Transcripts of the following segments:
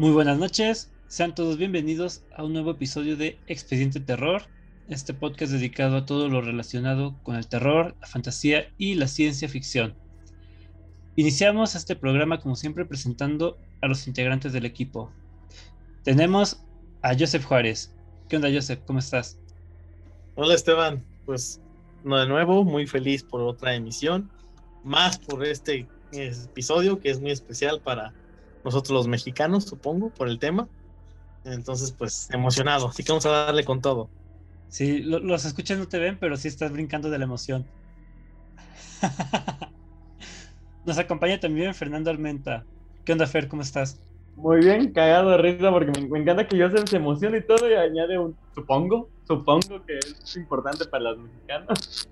Muy buenas noches, sean todos bienvenidos a un nuevo episodio de Expediente Terror, este podcast dedicado a todo lo relacionado con el terror, la fantasía y la ciencia ficción. Iniciamos este programa como siempre presentando a los integrantes del equipo. Tenemos a Joseph Juárez. ¿Qué onda Joseph? ¿Cómo estás? Hola Esteban, pues de nuevo, muy feliz por otra emisión, más por este episodio que es muy especial para nosotros los mexicanos, supongo, por el tema. Entonces, pues emocionado, así que vamos a darle con todo. Sí, los escuchas no te ven, pero sí estás brincando de la emoción. Nos acompaña también Fernando Armenta. ¿Qué onda, Fer? ¿Cómo estás? Muy bien, cagado de risa porque me, encanta que yo se emocione y todo y añade un supongo, supongo que es importante para los mexicanos.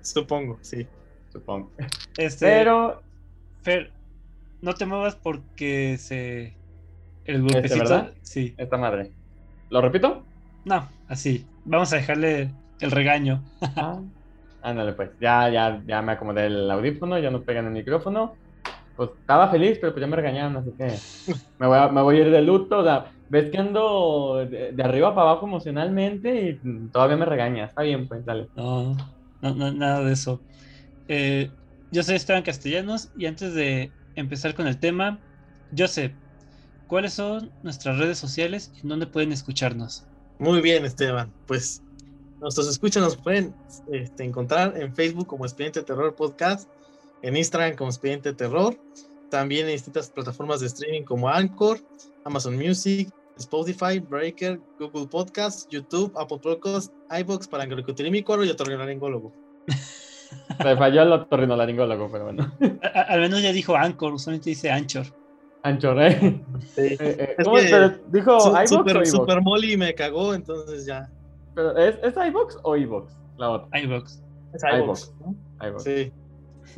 Supongo, sí. Supongo. Este, Pero, Fer, no te muevas porque se. El este, golpecito. ¿verdad? Sí. Esta madre. ¿Lo repito? No, así. Vamos a dejarle el regaño. ah, ándale, pues. Ya, ya, ya me acomodé el audífono, ya no pegan el micrófono. Pues estaba feliz, pero pues ya me regañaron, así que me voy a, me voy a ir de luto. O sea, ves que ando de, arriba para abajo emocionalmente y todavía me regaña. Está bien, pues, dale. No, no, nada de eso. Eh, yo soy Esteban Castellanos y antes de empezar con el tema, Joseph, ¿cuáles son nuestras redes sociales y dónde pueden escucharnos? Muy bien, Esteban. Pues nuestros escuchas nos pueden este, encontrar en Facebook como Expediente Terror Podcast, en Instagram como Expediente Terror, también en distintas plataformas de streaming como Anchor, Amazon Music, Spotify, Breaker, Google Podcasts, YouTube, Apple Podcasts, iBox para anglocutilímico y otorrinolaringólogo. Se falló el otorrinolaringólogo, pero bueno. al menos ya dijo Anchor, usualmente dice Anchor. Anchor, ¿eh? Sí. Eh, eh, ¿Cómo es? ¿Dijo iVox super, o Super Molly me cagó, entonces ya. ¿Pero es, es iVox o iVox? La otra. iVox. Es iVox, ¿no? iVox. Sí.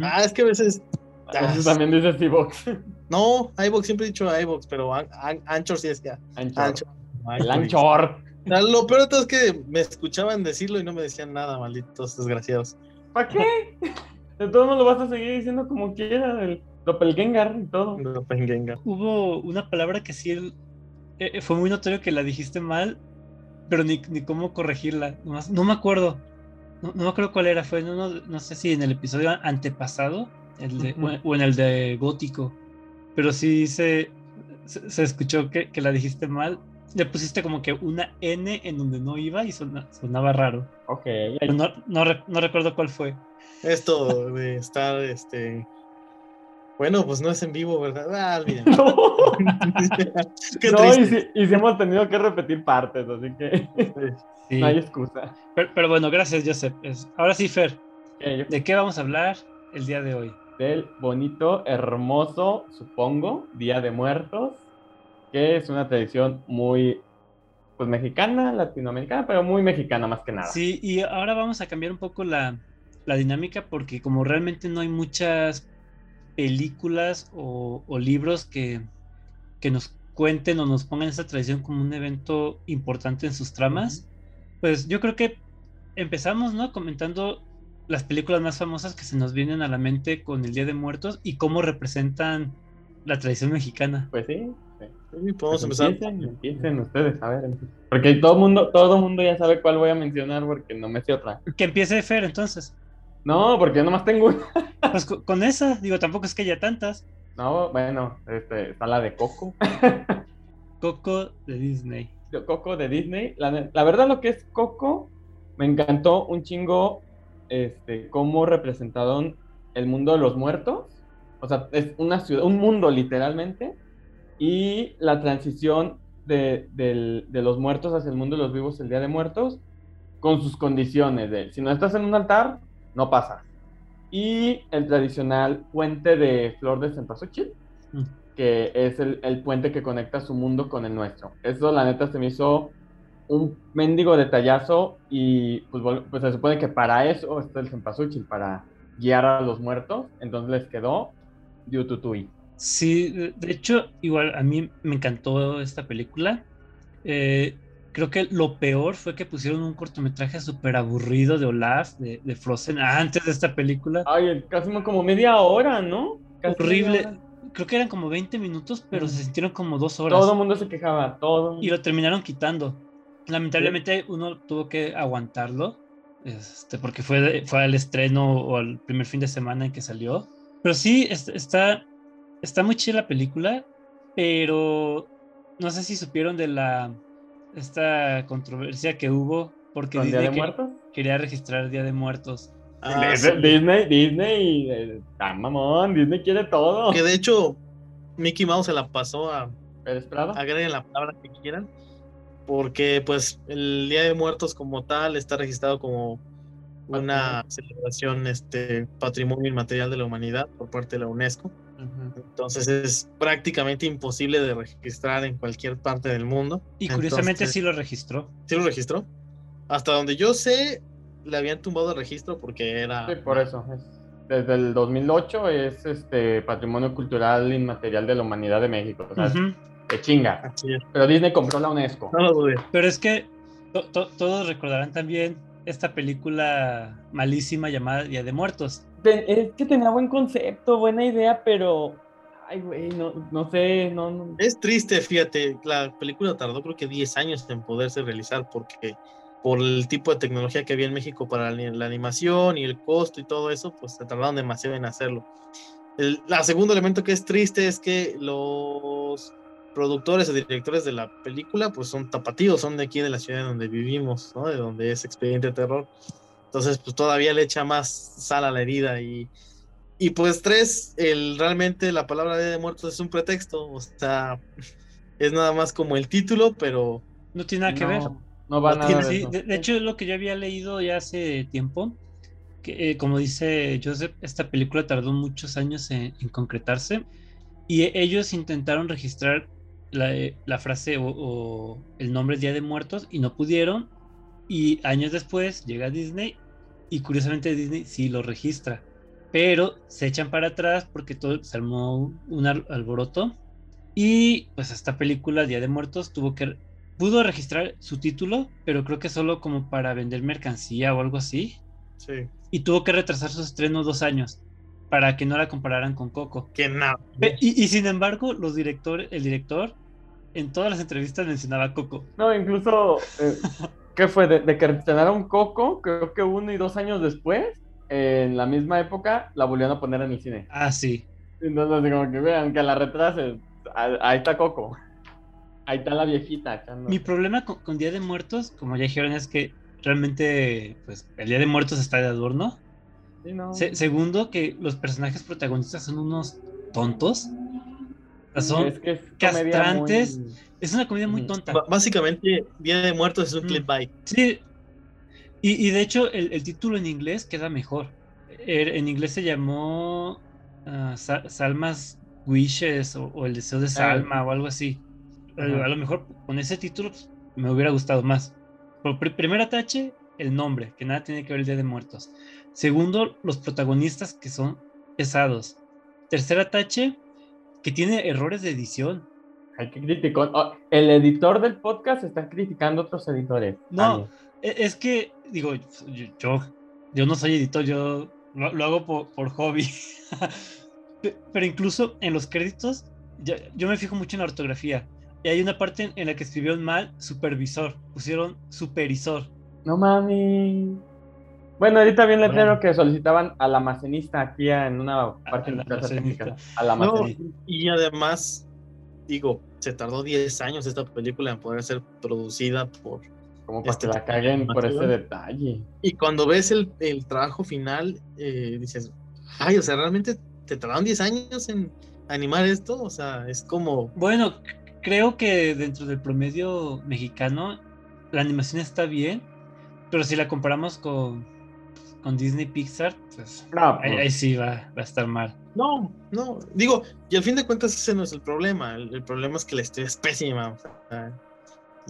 Ah, es que a veces... A veces también dices iVox. No, iVox, siempre he dicho iVox, pero Anchor sí es ya. Anchor. Anchor. El Anchor. Lo peor de todo es que me escuchaban decirlo y no me decían nada, malditos desgraciados. ¿Para qué? De todos modos lo vas a seguir diciendo como quiera, el Doppelganger y todo. Doppelganger. Hubo una palabra que sí eh, eh, fue muy notorio que la dijiste mal, pero ni, ni cómo corregirla. No, me acuerdo. No, me acuerdo cuál era. Fue, no, no, sé si en el episodio antepasado el de, o, en el de Gótico. Pero sí se, se, escuchó que, que, la dijiste mal. Le pusiste como que una N en donde no iba y sonaba raro. Ok. no, no, no, recuerdo cuál fue. Esto de estar, este... Bueno, pues no es en vivo, ¿verdad? Ah, bien. Qué no, y si, y si, hemos tenido que repetir partes, así que no hay excusa. Pero, bueno, gracias, Joseph. Ahora sí, Fer, ¿de qué vamos a hablar el día de hoy? Del bonito, hermoso, supongo, Día de Muertos, que es una tradición muy pues mexicana, latinoamericana, pero muy mexicana más que nada. Sí, y ahora vamos a cambiar un poco la, dinámica porque como realmente no hay muchas películas o, libros que, que, nos cuenten o nos pongan esa tradición como un evento importante en sus tramas, pues yo creo que empezamos, ¿no? Comentando las películas más famosas que se nos vienen a la mente con el Día de Muertos y cómo representan la tradición mexicana. Pues sí, Sí, podemos empezar. Empiecen, ustedes, a ver. Porque todo mundo, todo mundo ya sabe cuál voy a mencionar porque no me sé otra. Que empiece Fer, entonces. No, porque yo nomás tengo una. Pues con esa, digo, tampoco es que haya tantas. No, bueno, este, está la de Coco. Coco de Disney. Coco de Disney. La, la, verdad, lo que es Coco, me encantó un chingo este, cómo representaron el mundo de los muertos. O sea, es una ciudad, un mundo literalmente y la transición de, los muertos hacia el mundo de los vivos el Día de Muertos, con sus condiciones de, si no estás en un altar, no pasa. Y el tradicional puente de flor de cempasúchil, mm. que es el, puente que conecta su mundo con el nuestro. Eso, la neta, se me hizo un mendigo detallazo y pues, pues se supone que para eso está el cempasúchil, para guiar a los muertos. Entonces les quedó Diututui. Sí, de hecho, igual a mí me encantó esta película. Eh, creo que lo peor fue que pusieron un cortometraje súper aburrido de Olaf, de, Frozen, antes de esta película. Ay, casi como media hora, ¿no? Horrible. creo que eran como 20 minutos, pero se sintieron como dos horas. Todo el mundo se quejaba, todo. Y lo terminaron quitando. Lamentablemente uno tuvo que aguantarlo, este, porque fue, fue al estreno o al primer fin de semana en que salió. Pero sí, está, está muy chida la película, pero no sé si supieron de la esta controversia que hubo porque Día de Muertos? quería registrar Día de Muertos. Ah, Disney, Disney, eh, ah, mamón, Disney quiere todo. Que de hecho, Mickey Mouse se la pasó a. Agreguen la palabra que quieran. Porque, pues, el Día de Muertos, como tal, está registrado como una celebración, este, patrimonio inmaterial de la humanidad por parte de la UNESCO. Entonces es prácticamente imposible de registrar en cualquier parte del mundo. Y curiosamente sí lo registró. Sí lo registró. Hasta donde yo sé, le habían tumbado el registro porque era... Sí, por eso. desde el 2008 es este Patrimonio Cultural Inmaterial de la Humanidad de México. O sea, chinga. Pero Disney compró la UNESCO. No lo dudé. Pero es que todos recordarán también esta película malísima llamada Día de Muertos. Es que tenía buen concepto, buena idea, pero... Ay, güey, no, no sé, no, Es triste, fíjate, la película tardó creo que 10 años en poderse realizar porque por el tipo de tecnología que había en México para la animación y el costo y todo eso, pues se tardaron demasiado en hacerlo. El segundo elemento que es triste es que los productores o directores de la película pues son tapatíos, son de aquí de la ciudad donde vivimos, ¿no? De donde es Expediente de Terror. Entonces pues todavía le echa más sal a la herida y, y pues tres, el, realmente la palabra de muertos es un pretexto, o sea, es nada más como el título, pero... No tiene nada que ver. No va nada de, hecho, es lo que yo había leído ya hace tiempo. Que, eh, como dice Joseph, esta película tardó muchos años en, concretarse. Y ellos intentaron registrar la, eh, frase o, el nombre Día de Muertos y no pudieron. Y años después llega Disney y curiosamente Disney sí lo registra. Pero se echan para atrás porque todo se armó un alboroto. Y pues esta película, Día de Muertos, tuvo que pudo registrar su título, pero creo que solo como para vender mercancía o algo así. Sí. Y tuvo que retrasar su estreno dos años para que no la compararan con Coco. Que nada. Y, sin embargo, los directores, el director en todas las entrevistas mencionaba Coco. No, incluso, eh, ¿qué fue? De, que estrenaron Coco, creo que uno y dos años después, en la misma época, la volvieron a poner en el cine. Ah, sí. Entonces, como que vean, que la retrase, ahí está Coco. Ahí está la viejita. Mi problema con, Día de Muertos, como ya dijeron, es que realmente, pues, el Día de Muertos está de adorno. Sí, no. segundo, que los personajes protagonistas son unos tontos. Son es que es castrantes. Es una comedia muy tonta. básicamente, Día de Muertos es un clip by. Sí. Y, de hecho, el, título en inglés queda mejor. Er, en inglés se llamó ah, Salmas Wishes o, El Deseo de ah. Salma o algo así a lo mejor con ese título pues, me hubiera gustado más. Por primer atache, el nombre, que nada tiene que ver el Día de Muertos. Segundo, los protagonistas que son pesados. Tercer atache, que tiene errores de edición. Hay que criticar. Oh, el editor del podcast está criticando a otros editores. No, e, es que, digo, yo, yo, no soy editor, yo lo, hago por, hobby. Pero incluso en los créditos, yo me fijo mucho en la ortografía. Y hay una parte en la que escribieron mal supervisor, pusieron supervisor. No mami. Bueno, ahorita bien letrero que solicitaban al almacenista aquí en una parte de la casa técnica. Al almacenista. y además, digo, se tardó 10 años esta película en poder ser producida por. Como para que la caguen por ese detalle. Y cuando ves el, el trabajo final, eh, dices, ay, o sea, realmente te tardaron 10 años en animar esto, o sea, es como. Bueno, creo que dentro del promedio mexicano la animación está bien, pero si la comparamos con, con Disney Pixar, pues, pues ahí, sí va, a estar mal. No, no, digo, y al fin de cuentas ese no es el problema, el, problema es que la historia es pésima.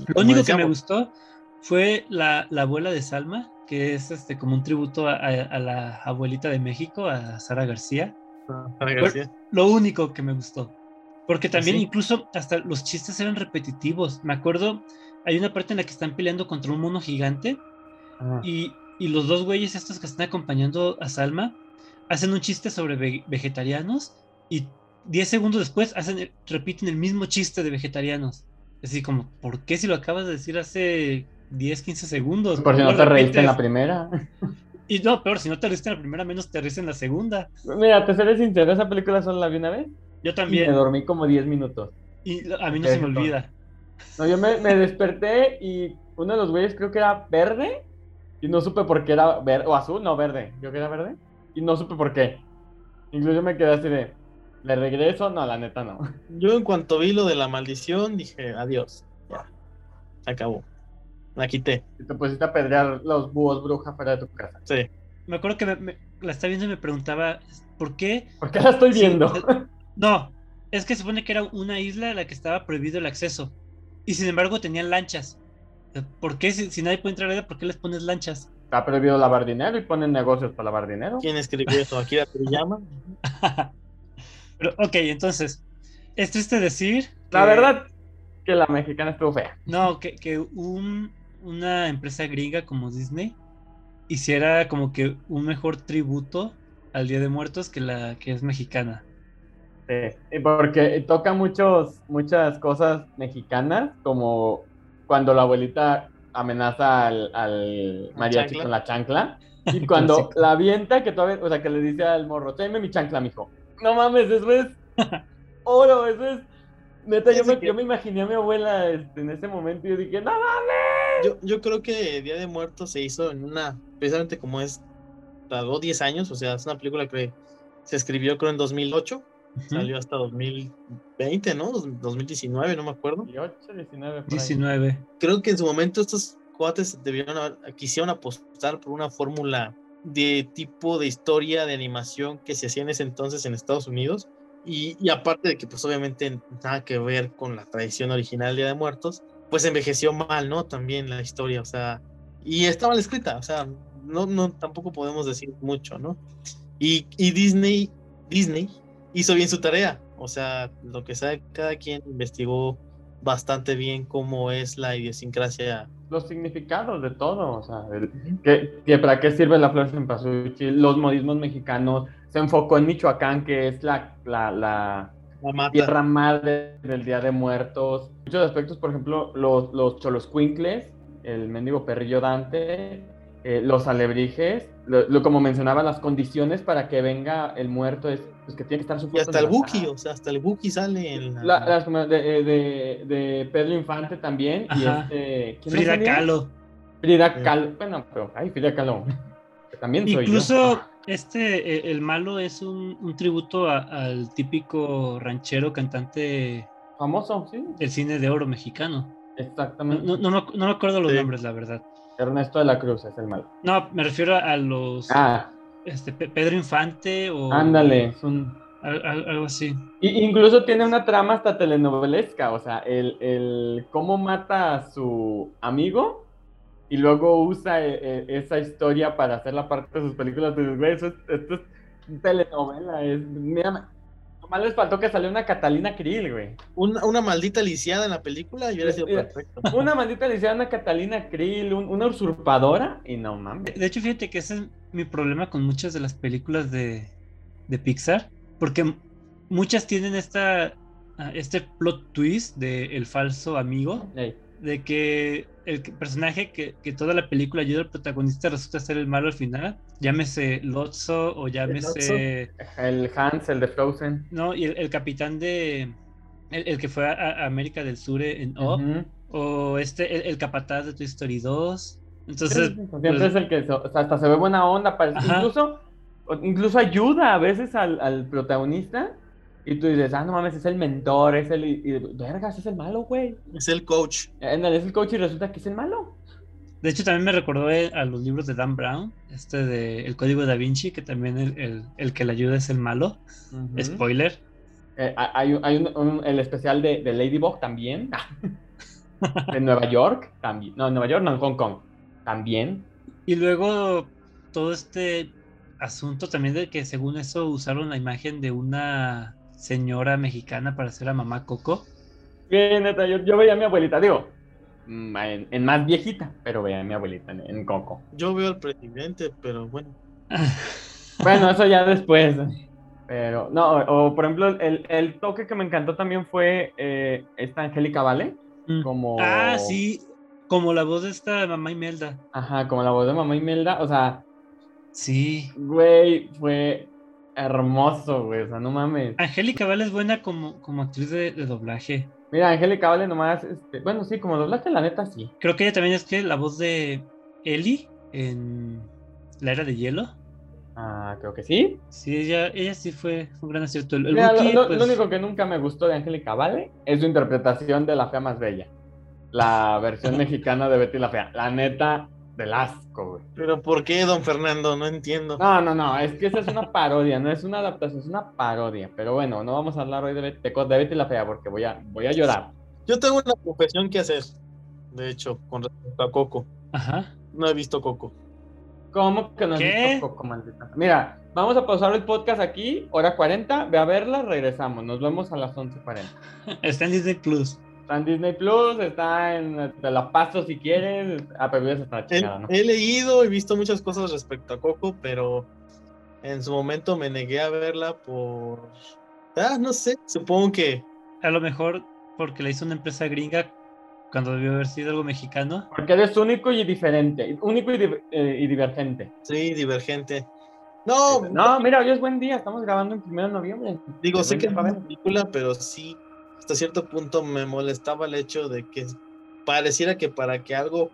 Lo único que me gustó fue la, abuela de Salma, que es este como un tributo a, la abuelita de México, a Sara García. Ah, Sara García. Lo único que me gustó. Porque también incluso hasta los chistes eran repetitivos. Me acuerdo, hay una parte en la que están peleando contra un mono gigante ah. y, los dos güeyes estos que están acompañando a Salma hacen un chiste sobre vegetarianos y 10 segundos después hacen, repiten el mismo chiste de vegetarianos. Así como, ¿por qué si lo acabas de decir hace 10, 15 segundos? Por si no te reíste en la primera. Y no, peor, si no te reíste en la primera, menos te reíste en la segunda. Mira, te seré sincero, esa película solo la vi una vez. Yo Y también. me dormí como 10 minutos. Y a mí no se me olvida. No, yo me, me desperté y uno de los güeyes creo que era verde. Y no supe por qué era verde. O azul, no, verde. Creo que era verde. Y no supe por qué. Incluso me quedé así de. ¿Le regreso? No, la neta no. Yo en cuanto vi lo de la maldición, dije, adiós. Ya. Se acabó. La quité. Y te pusiste a pedrear los búhos bruja fuera de tu casa. Sí. Me acuerdo que me- me- la estaba viendo y me preguntaba, ¿por qué? ¿Por qué la estoy viendo? No, es que se supone que era una isla a la que estaba prohibido el acceso. Y sin embargo tenían lanchas. ¿Por qué? Si, si nadie puede entrar ahí, ¿por qué les pones lanchas? Está prohibido lavar dinero y ponen negocios para lavar dinero. ¿Quién escribió eso? ¿Akira Toriyama? Pero, ok, entonces, es triste decir. La que- verdad que la mexicana estuvo fea. No, que, que un- una empresa gringa como Disney hiciera como que un mejor tributo al Día de Muertos que la que es mexicana. Sí, y porque toca muchos, muchas cosas mexicanas, como cuando la abuelita amenaza al, al ¿La mariachi chancla? con la chancla. Y cuando la avienta, que todavía, o sea, que le dice al morro, tráeme mi chancla, mijo. No mames, eso es oro, eso es. Neta, yo me, que- yo me imaginé a mi abuela este, en ese momento y yo dije, no mames. Yo, yo creo que Día de Muertos se hizo en una, precisamente como es, tardó 10 años, o sea, es una película que se escribió creo en 2008, Ujú. salió hasta 2020, ¿no? Dos- 2019, no me acuerdo. 18, 19, por ahí. 19. Creo que en su momento estos cuates debieron haber- quisieron apostar por una fórmula de tipo de historia de animación que se hacía en ese entonces en Estados Unidos. Y, y aparte de que pues obviamente nada que ver con la tradición original Día de Muertos, pues envejeció mal, ¿no? También la historia, o sea, y está mal escrita, o sea, no, no, tampoco podemos decir mucho, ¿no? Y, y Disney, Disney hizo bien su tarea, o sea, lo que sabe cada quien investigó bastante bien cómo es la idiosincrasia. Los significados de todo, o sea, el- que, que para qué sirve la flor cempasúchil, los modismos mexicanos, se enfocó en Michoacán, que es la, la, la La tierra madre del Día de Muertos. Muchos aspectos, por ejemplo, los, los choloscuincles, el mendigo perrillo Dante, eh, los alebrijes, lo, lo- como mencionaba, las condiciones para que venga el muerto es pues, que tiene que estar su Y hasta el. Buki, o sea, hasta el Buki sale en la- La- las como de, de, de Pedro Infante también. Y este. ¿quién más Frida? Kahlo. Frida. Kahlo. Bueno, pero. Ay, Frida Kahlo. también soy Incluso yo. este, eh, el malo es un, un tributo a- al típico ranchero cantante Famoso, sí. del cine de oro mexicano. No, Exactamente. no, no me, no me acuerdo los Sí. nombres, la verdad. Ernesto de la Cruz es el malo. No, me refiero a los Ah, este, Pe- Pedro Infante o ándale. al- algo así. Y incluso tiene una trama hasta telenovelesca, o sea, el, el cómo mata a su amigo y luego usa eh, eh, esa historia para hacer la parte de sus películas. Dices, güey, esto es telenovela, es, mira, nomás les faltó que saliera una Catalina Krill, güey. una, una maldita lisiada en la película y hubiera sido Mira. perfecto. Una maldita Luciana Catalina Krill, un- una usurpadora, y no mames. De hecho, fíjate que ese es mi problema con muchas de las películas de, de Pixar, porque muchas tienen esta, ah, este plot twist de el falso amigo, de que el personaje que, que toda la película ayuda al protagonista resulta ser el malo al final, llámese Lotso o llámese... el Hans, el de Frozen. No, y el, el capitán de... El, el que fue a, a América del Sur en O, o este, el, capataz de Toy Story 2. Entonces, Siempre pues, es el que o sea, hasta se ve buena onda, Ajá. incluso, incluso ayuda a veces al, al protagonista. Y tú dices, ah, no mames, es el mentor, es el. Y, y, vergas, es el malo, güey. Es el coach. Es el coach y resulta que es el malo. De hecho, también me recordó eh, a los libros de Dan Brown, este de El Código da Vinci, que también el, el- el que le ayuda es el malo. Spoiler. Eh, hay un- hay un- un- el especial de, de Ladybug también. de Nueva York también. No, Nueva York, no, en Hong Kong. También. Y luego todo este asunto también de que según eso usaron la imagen de una señora mexicana para hacer a mamá Coco. Que neta, yo, yo veía a mi abuelita, digo, mm, en, en más viejita, pero veía a mi abuelita en, en Coco. Yo veo al presidente, pero bueno. Bueno, eso ya después. Pero, no, o, por ejemplo, el, el, toque que me encantó también fue eh, esta Angélica Vale. Mm. Como... Ah, sí, como la voz de esta mamá Imelda. Ajá, como la voz de mamá Imelda, o sea. Sí. Güey, fue hermoso, güey, o sea, no mames. Angélica Vale es buena como, como actriz de, doblaje. Mira, Angélica Vale nomás, este, bueno, sí, como doblaje, la neta, sí. Creo que ella también es que la voz de Ellie en La Era de Hielo. Ah, creo que sí. Sí, ella, ella sí fue un gran acierto. El, lo, pues único que nunca me gustó de Angélica Vale es su interpretación de La Fea Más Bella. La versión mexicana de Betty la Fea. La neta, del asco, güey. Pero ¿por qué, don Fernando? No entiendo. No, no, no, es que esa es una parodia, no es una adaptación, es una parodia. Pero bueno, no vamos a hablar hoy de, Betty, de Betty la Fea porque voy a, voy a llorar. Yo tengo una confesión que hacer, de hecho, con respecto a Coco. Ajá. No he visto Coco. ¿Cómo que no has visto Coco, maldita? Mira, vamos a pausar el podcast aquí, hora 40, ve a verla, regresamos. Nos vemos a las 11.40. Está en Disney Plus. Está en Disney Plus, está en. Te la paso si quieres. Ah, pero está chingada, ¿no? He leído y visto muchas cosas respecto a Coco, pero en su momento me negué a verla por. Ah, no sé, supongo que. A lo mejor porque la hizo una empresa gringa cuando debió haber sido algo mexicano. Porque eres único y diferente, único y, eh, divergente. Sí, divergente. No, no, mira, hoy es buen día, estamos grabando en primero de noviembre. Digo, sé que es una película, pero sí, hasta cierto punto me molestaba el hecho de que pareciera que para que algo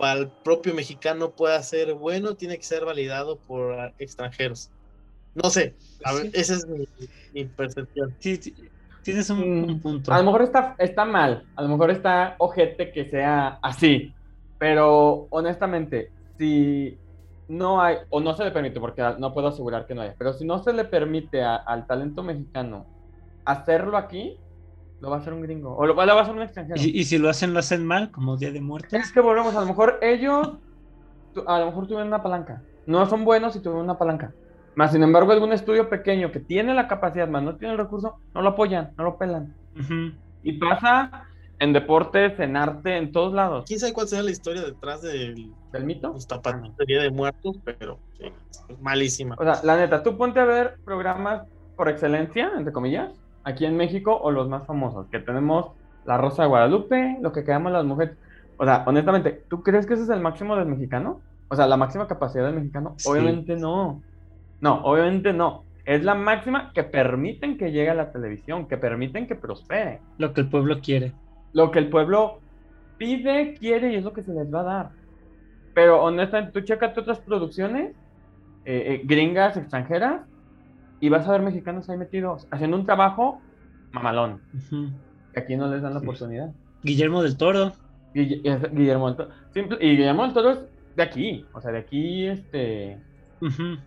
para el propio mexicano pueda ser bueno, tiene que ser validado por extranjeros. No sé, a ver, esa es mi, percepción. Sí, sí, Tienes un, mm, punto. A lo mejor está, está mal, a lo mejor está ojete que sea así, pero honestamente, si no hay, o no se le permite, porque no puedo asegurar que no haya, pero si no se le permite al talento mexicano hacerlo aquí, lo va a hacer un gringo, o lo, va a hacer un extranjero. ¿Y, si lo hacen, lo hacen mal, como Día de Muertos? Es que volvemos, a lo mejor ellos, a lo mejor tuvieron una palanca. No son buenos si tuvieron una palanca. Más sin embargo, algún estudio pequeño que tiene la capacidad, más no tiene el recurso, no lo apoyan, no lo pelan. Y pasa en deportes, en arte, en todos lados. ¿Quién sabe cuál será la historia detrás del, ¿Del mito? Día de muertos, pero sí, malísima. O sea, la neta, tú ponte a ver programas por excelencia, entre comillas, aquí en México o los más famosos, que tenemos La Rosa de Guadalupe, lo que quedamos las mujeres. O sea, honestamente, ¿tú crees que ese es el máximo del mexicano? O sea, la máxima capacidad del mexicano. Obviamente no. No, obviamente no. Es la máxima que permiten que llegue a la televisión, que permiten que prospere. Lo que el pueblo quiere. Lo que el pueblo pide, quiere y es lo que se les va a dar. Pero honestamente, tú checate otras producciones, eh, eh, gringas, extranjeras, y vas a ver mexicanos ahí metidos, haciendo un trabajo mamalón. aquí no les dan la oportunidad. Guillermo del Toro. Guillermo del Toro. y Guillermo del Toro es de aquí, o sea, de aquí, este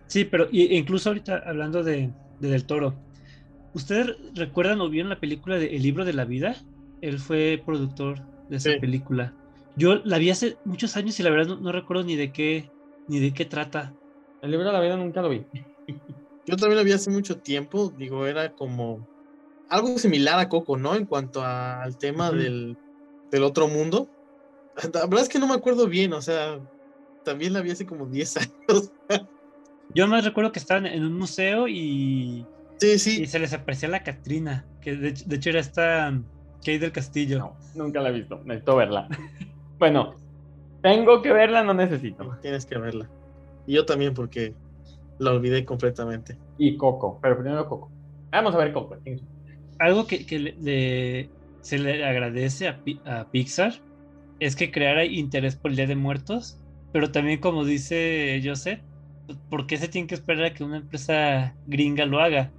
Sí, pero incluso ahorita hablando de, Del Toro, ¿ustedes recuerdan o vieron la película de El libro de la vida? Él fue productor de esa película. Yo la vi hace muchos años y la verdad no, recuerdo ni de qué ni de qué trata. El libro de la vida nunca lo vi. Yo también lo vi hace mucho tiempo, digo, era como algo similar a Coco, ¿no? En cuanto al tema del, del otro mundo. La verdad es que no me acuerdo bien, o sea, también la vi hace como 10 años. Yo me recuerdo que estaban en un museo y. Sí, sí. Y se les aparecía la Catrina, que de, hecho era esta Kate del Castillo. No, nunca la he visto, necesito verla. bueno, tengo que verla, no necesito. Tienes que verla. Y yo también, porque la olvidé completamente. Y Coco, pero primero Coco. Vamos a ver Coco. Algo que, que se le agradece a, a Pixar es que creara interés por el Día de Muertos, pero también, como dice Joseph, ¿por qué se tiene que esperar a que una empresa gringa lo haga?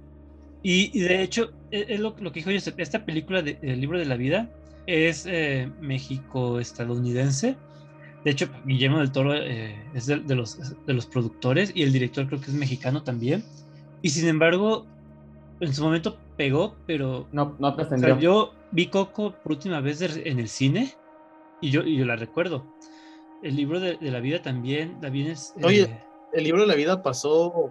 Y, de hecho, e, es, lo, que dijo yo, esta película del libro de la vida es eh, México-estadounidense. De hecho, Guillermo del Toro eh, es de, los, de los productores y el director creo que es mexicano también. Y sin embargo, en su momento pegó, pero... No, no te yo vi Coco por última vez en el cine y yo, y yo la recuerdo. El libro de, la vida también, también es... Oye, eh, el libro de la vida pasó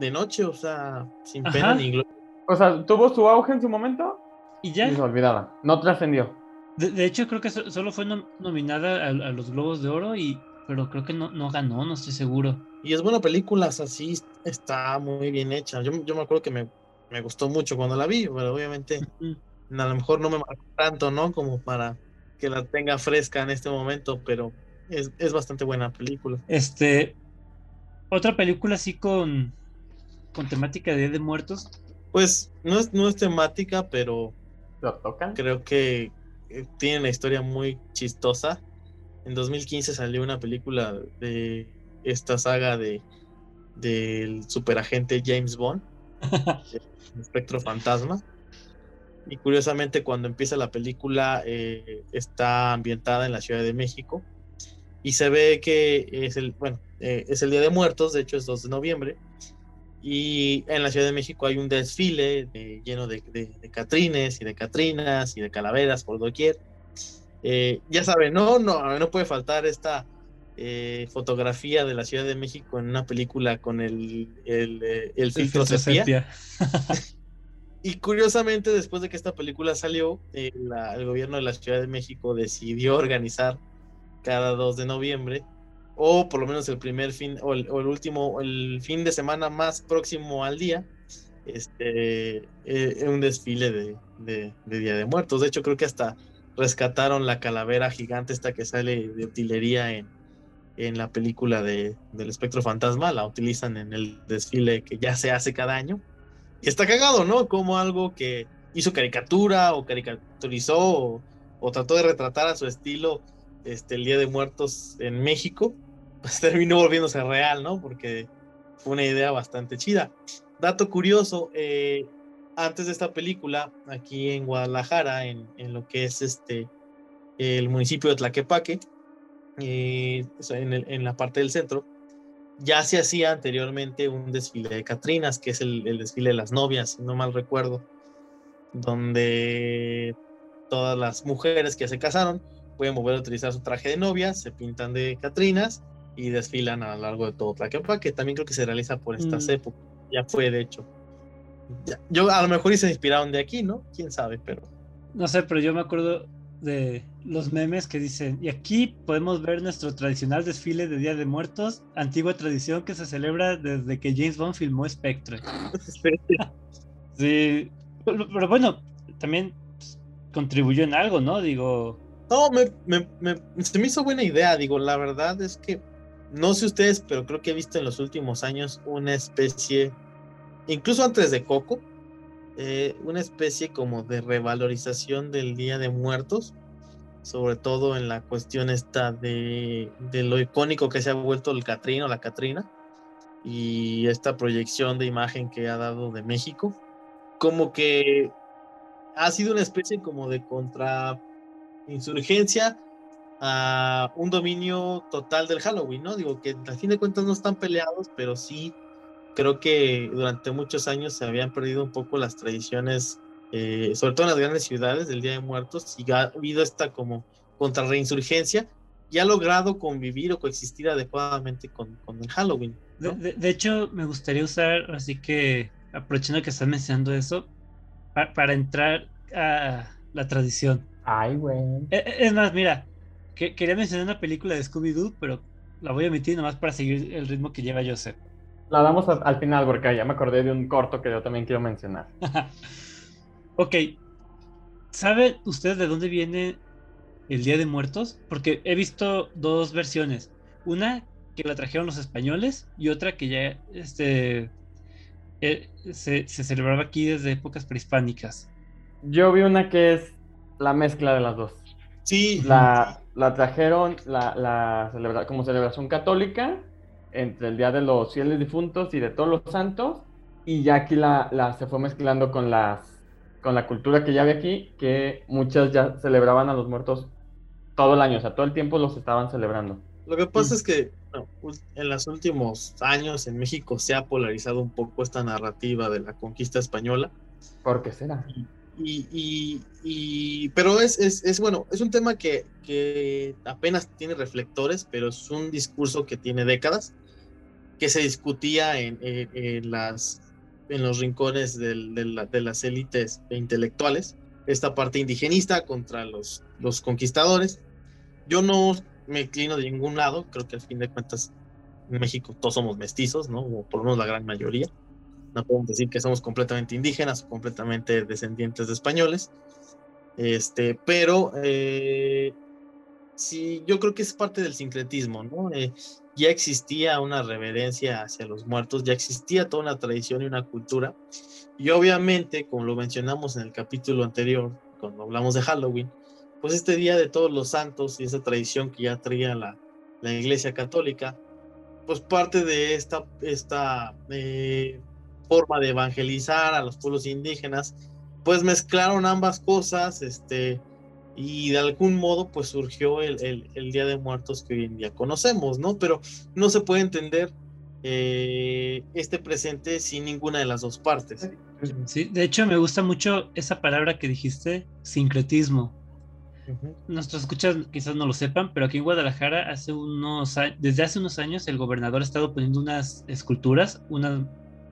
de noche, o sea, sin pena ni gloria. O sea, tuvo su auge en su momento y ya. Y se olvidaba, no trascendió. De, hecho, creo que solo fue nominada a, los Globos de Oro y, pero creo que no, no ganó, no estoy seguro. Y es buena película, así está muy bien hecha. Yo, yo me acuerdo que me, me, gustó mucho cuando la vi, pero obviamente a lo mejor no me marcó tanto, ¿no? Como para que la tenga fresca en este momento, pero es, es bastante buena película. Este, otra película así con, con temática de Día de Muertos. Pues no es, no es temática, pero ¿Lo tocan? creo que tiene una historia muy chistosa. En 2015 salió una película de esta saga de del superagente James Bond, Espectro Fantasma. Y curiosamente cuando empieza la película eh, está ambientada en la Ciudad de México y se ve que es el, bueno, eh, es el Día de Muertos, de hecho es 2 de noviembre, y en la Ciudad de México hay un desfile de, lleno de, de, de, catrines y de catrinas y de calaveras por doquier. Eh, ya saben, no, no, no puede faltar esta eh, fotografía de la Ciudad de México en una película con el, el, eh, el filtro, el filtro sepia. y curiosamente, después de que esta película salió, eh, la, el gobierno de la Ciudad de México decidió organizar cada 2 de noviembre o por lo menos el primer fin o el, o el último, el fin de semana más próximo al día, este, eh, un desfile de, de, de, Día de Muertos. De hecho, creo que hasta rescataron la calavera gigante esta que sale de utilería en, en la película de, del espectro fantasma, la utilizan en el desfile que ya se hace cada año. Y está cagado, ¿no? Como algo que hizo caricatura o caricaturizó o, o trató de retratar a su estilo este, el Día de Muertos en México, pues terminó volviéndose real, ¿no? Porque fue una idea bastante chida. Dato curioso, eh, antes de esta película, aquí en Guadalajara, en, lo que es este el municipio de Tlaquepaque, eh, en, la parte del centro, ya se hacía anteriormente un desfile de Catrinas, que es el, el desfile de las novias, si no mal recuerdo, donde todas las mujeres que se casaron pueden volver a utilizar su traje de novia, se pintan de Catrinas y desfilan a lo largo de todo Tlaquepaque, que también creo que se realiza por estas mm. épocas. Ya fue, de hecho. Ya, yo a lo mejor y se inspiraron de aquí, ¿no? Quién sabe, pero. No sé, pero yo me acuerdo de los memes que dicen, y aquí podemos ver nuestro tradicional desfile de Día de Muertos, antigua tradición que se celebra desde que James Bond filmó Spectre. sí. sí. Pero, pero, bueno, también contribuyó en algo, ¿no? Digo, no, me, me, me, se me hizo buena idea. Digo, la verdad es que no sé ustedes, pero creo que he visto en los últimos años una especie, incluso antes de Coco, eh, una especie como de revalorización del Día de Muertos, sobre todo en la cuestión esta de, de lo icónico que se ha vuelto el Catrino, la Catrina, y esta proyección de imagen que ha dado de México, como que ha sido una especie como de contra insurgencia a un dominio total del Halloween, ¿no? Digo que a fin de cuentas no están peleados, pero sí creo que durante muchos años se habían perdido un poco las tradiciones, eh, sobre todo en las grandes ciudades del Día de Muertos, y ha habido esta como contrarreinsurgencia y ha logrado convivir o coexistir adecuadamente con, con el Halloween. ¿no? De, de, de, hecho, me gustaría usar, así que aprovechando que estás mencionando eso, para, para entrar a la tradición. Ay, güey. Es más, mira, que, quería mencionar una película de Scooby-Doo, pero la voy a omitir nomás para seguir el ritmo que lleva Joseph. La damos a, al final porque ya me acordé de un corto que yo también quiero mencionar. ok. ¿Sabe usted de dónde viene el Día de Muertos? Porque he visto dos versiones. Una que la trajeron los españoles y otra que ya este, eh, se, se celebraba aquí desde épocas prehispánicas. Yo vi una que es la mezcla de las dos. Sí. La, la trajeron la, la celebra, como celebración católica entre el Día de los Fieles Difuntos y de todos los santos, y ya aquí la, la, se fue mezclando con, las, con la cultura que ya había aquí, que muchas ya celebraban a los muertos todo el año, o sea, todo el tiempo los estaban celebrando. Lo que pasa es que en los últimos años en México se ha polarizado un poco esta narrativa de la conquista española. ¿Por qué será? Y, pero es, es, bueno, es un tema que, que, apenas tiene reflectores, pero es un discurso que tiene décadas, que se discutía en, en, las, en los rincones de, de, las élites intelectuales, esta parte indigenista contra los, los conquistadores. Yo no me inclino de ningún lado, creo que al fin de cuentas en México todos somos mestizos, ¿no? O por lo menos la gran mayoría. No podemos decir que somos completamente indígenas o completamente descendientes de españoles. Este, pero eh, sí, yo creo que es parte del sincretismo, ¿no? Eh, ya existía una reverencia hacia los muertos, ya existía toda una tradición y una cultura. Y obviamente, como lo mencionamos en el capítulo anterior, cuando hablamos de Halloween, pues este día de todos los santos y esa tradición que ya traía la, la Iglesia Católica, pues parte de esta, esta eh, forma de evangelizar a los pueblos indígenas, pues mezclaron ambas cosas, este, y de algún modo pues surgió el, el, Día de Muertos que hoy en día conocemos, ¿no? Pero no se puede entender eh, este presente sin ninguna de las dos partes. Sí, de hecho me gusta mucho esa palabra que dijiste, sincretismo. Nuestros escuchas quizás no lo sepan, pero aquí en Guadalajara hace unos desde hace unos años el gobernador ha estado poniendo unas esculturas, unas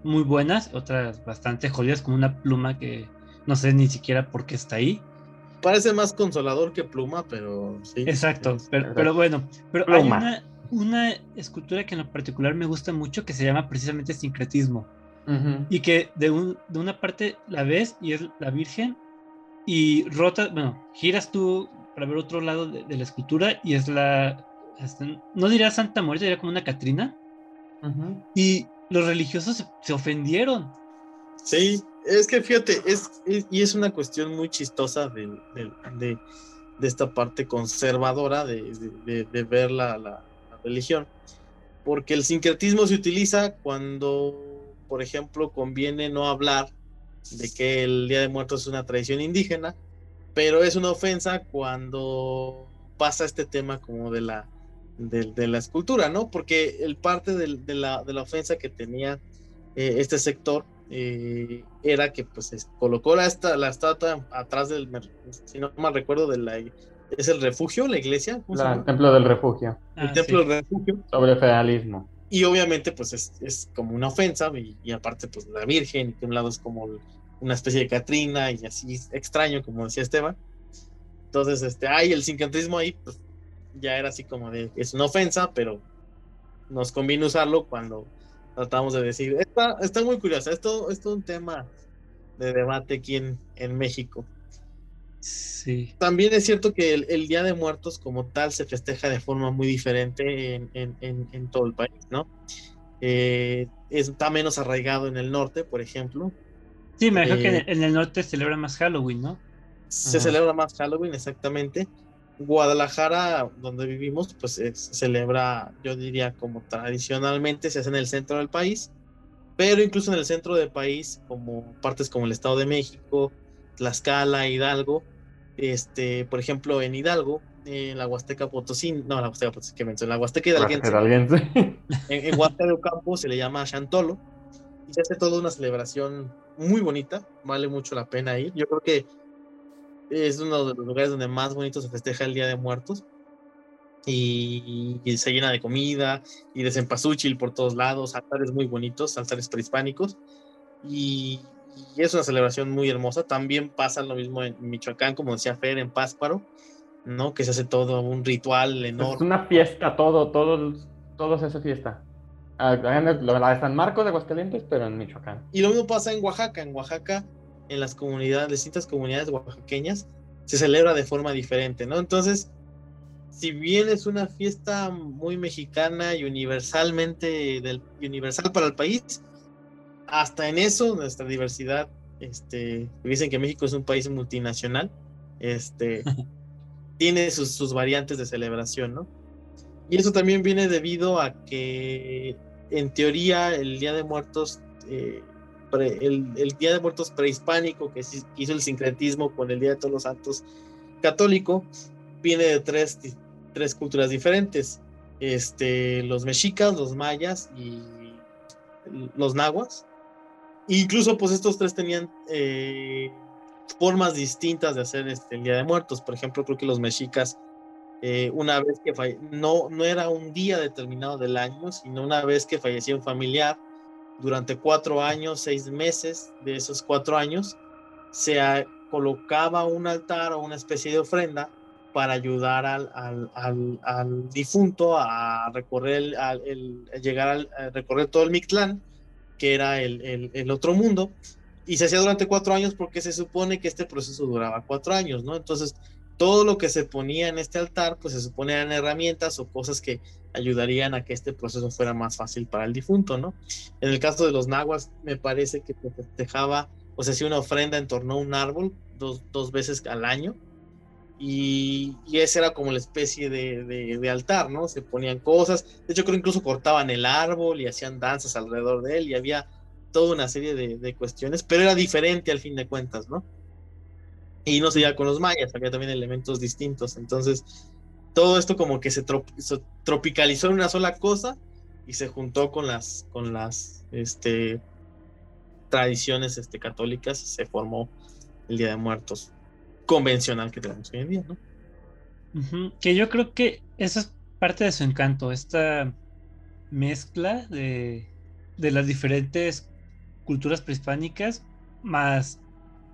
muy buenas, otras bastante jodidas, como una pluma que no sé ni siquiera por qué está ahí. Parece más consolador que pluma, pero sí. Exacto, pero, bueno, pero hay una, una, escultura que en lo particular me gusta mucho que se llama precisamente sincretismo. Y que de, un, de una parte la ves y es la Virgen y rotas, bueno, giras tú para ver otro lado de, la escultura y es la, no diría Santa Muerte, diría como una Catrina. Y los religiosos se, ofendieron. Sí, es que fíjate, es, y es una cuestión muy chistosa de, de, esta parte conservadora de, ver la, la, religión, porque el sincretismo se utiliza cuando, por ejemplo, conviene no hablar de que el Día de Muertos es una tradición indígena, pero es una ofensa cuando pasa este tema como de la de, la escultura, ¿no? Porque el parte de, la, de la, ofensa que tenía eh, este sector eh, era que pues colocó la, esta, la estatua atrás del, si no mal recuerdo, de la, es el refugio, la iglesia. el templo del refugio. el ah, templo del refugio. Sobre federalismo. Y obviamente pues es, es como una ofensa y, aparte pues la Virgen, y que un lado es como una especie de Catrina y así extraño, como decía Esteban. Entonces, este, hay el sincretismo ahí, pues ya era así como de, es una ofensa, pero nos conviene usarlo cuando tratamos de decir, está, está muy curioso, esto, esto es un tema de debate aquí en, en México. Sí. También es cierto que el, Día de Muertos como tal se festeja de forma muy diferente en, en, en, todo el país, ¿no? Eh, está menos arraigado en el norte, por ejemplo. Sí, me dijo que eh, en el norte se celebra más Halloween, ¿no? Se celebra más Halloween, exactamente. Guadalajara, donde vivimos, pues se celebra, yo diría, como tradicionalmente se hace en el centro del país, pero incluso en el centro del país, como partes como el Estado de México, Tlaxcala, Hidalgo, este, por ejemplo, en Hidalgo, en la Huasteca Potosí, no, la Huasteca Potosí, que en la Huasteca Hidalguense, en, en Huasteca de Ocampo se le llama Chantolo, y se hace toda una celebración muy bonita, vale mucho la pena ir. Yo creo que es uno de los lugares donde más bonito se festeja el Día de Muertos. Y, se llena de comida y de cempasúchil por todos lados, altares muy bonitos, altares prehispánicos. Y, es una celebración muy hermosa. También pasa lo mismo en Michoacán, como decía Fer, en Pásparo, ¿no? Que se hace todo un ritual enorme. Es una fiesta, todo, todo, todo se hace fiesta. Ah, la de San Marcos de Aguascalientes, pero en Michoacán. Y lo mismo pasa en Oaxaca. En Oaxaca en las comunidades, distintas comunidades oaxaqueñas, se celebra de forma diferente, ¿no? Entonces, si bien es una fiesta muy mexicana y universalmente del, universal para el país, hasta en eso nuestra diversidad, este, dicen que México es un país multinacional, este, tiene sus, sus, variantes de celebración, ¿no? Y eso también viene debido a que, en teoría, el Día de Muertos eh, el, Día de Muertos prehispánico, que hizo el sincretismo con el Día de Todos los Santos católico, viene de tres, tres culturas diferentes. Este, los mexicas, los mayas y los nahuas. Incluso pues estos tres tenían eh, formas distintas de hacer este, el Día de Muertos. Por ejemplo, creo que los mexicas, eh, una vez que no, no era un día determinado del año, sino una vez que fallecía un familiar, durante cuatro años, seis meses de esos cuatro años, se colocaba un altar o una especie de ofrenda para ayudar al, difunto a recorrer, el, llegar al, a recorrer todo el Mictlán, que era el, otro mundo, y se hacía durante cuatro años porque se supone que este proceso duraba cuatro años, ¿no? Entonces, todo lo que se ponía en este altar, pues se supone herramientas o cosas que ayudarían a que este proceso fuera más fácil para el difunto, ¿no? En el caso de los nahuas, me parece que se festejaba o se hacía una ofrenda en torno a un árbol dos, dos veces al año, y, y esa era como la especie de, de, altar, ¿no? Se ponían cosas, de hecho creo incluso cortaban el árbol y hacían danzas alrededor de él y había toda una serie de, de cuestiones, pero era diferente al fin de cuentas, ¿no? Y no se iba con los mayas, había también elementos distintos, entonces todo esto como que se, tropicalizó en una sola cosa y se juntó con las, con las este, tradiciones este, católicas y se formó el Día de Muertos convencional que tenemos hoy en día, ¿no? Que yo creo que eso es parte de su encanto, esta mezcla de, de las diferentes culturas prehispánicas más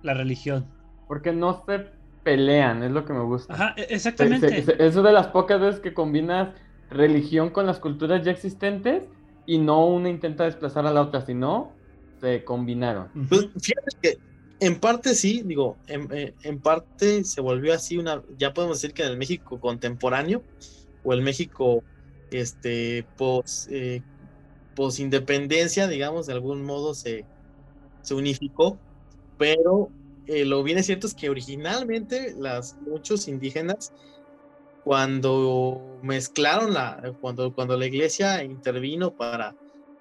la religión. Porque no se pelean, es lo que me gusta. Ajá, e-, exactamente. eso de las pocas veces que combinas religión con las culturas ya existentes y no una intenta desplazar a la otra, sino se combinaron. Pues, fíjate que en parte sí, digo, eh, en, parte se volvió así una, ya podemos decir que en el México contemporáneo o el México este pos, eh, independencia, digamos, de algún modo se, se unificó, pero eh, lo bien es cierto es que originalmente las muchos indígenas cuando mezclaron la cuando cuando la iglesia intervino para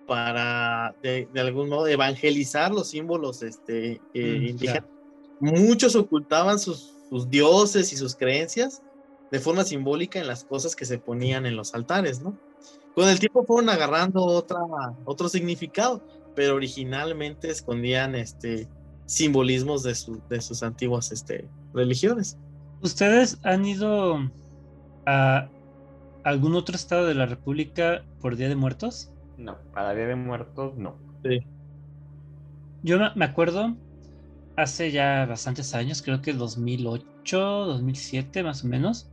para de, algún modo evangelizar los símbolos este, eh, mm, indígenas. Muchos ocultaban sus, sus, dioses y sus creencias de forma simbólica en las cosas que se ponían en los altares, ¿no? Con el tiempo fueron agarrando otra, otro significado, pero originalmente escondían este, simbolismos de, de sus antiguas este, religiones. ¿Ustedes han ido a algún otro estado de la República por Día de Muertos? No, para Día de Muertos no. Sí. Yo me acuerdo hace ya bastantes años, creo que 2008, 2007 más o menos,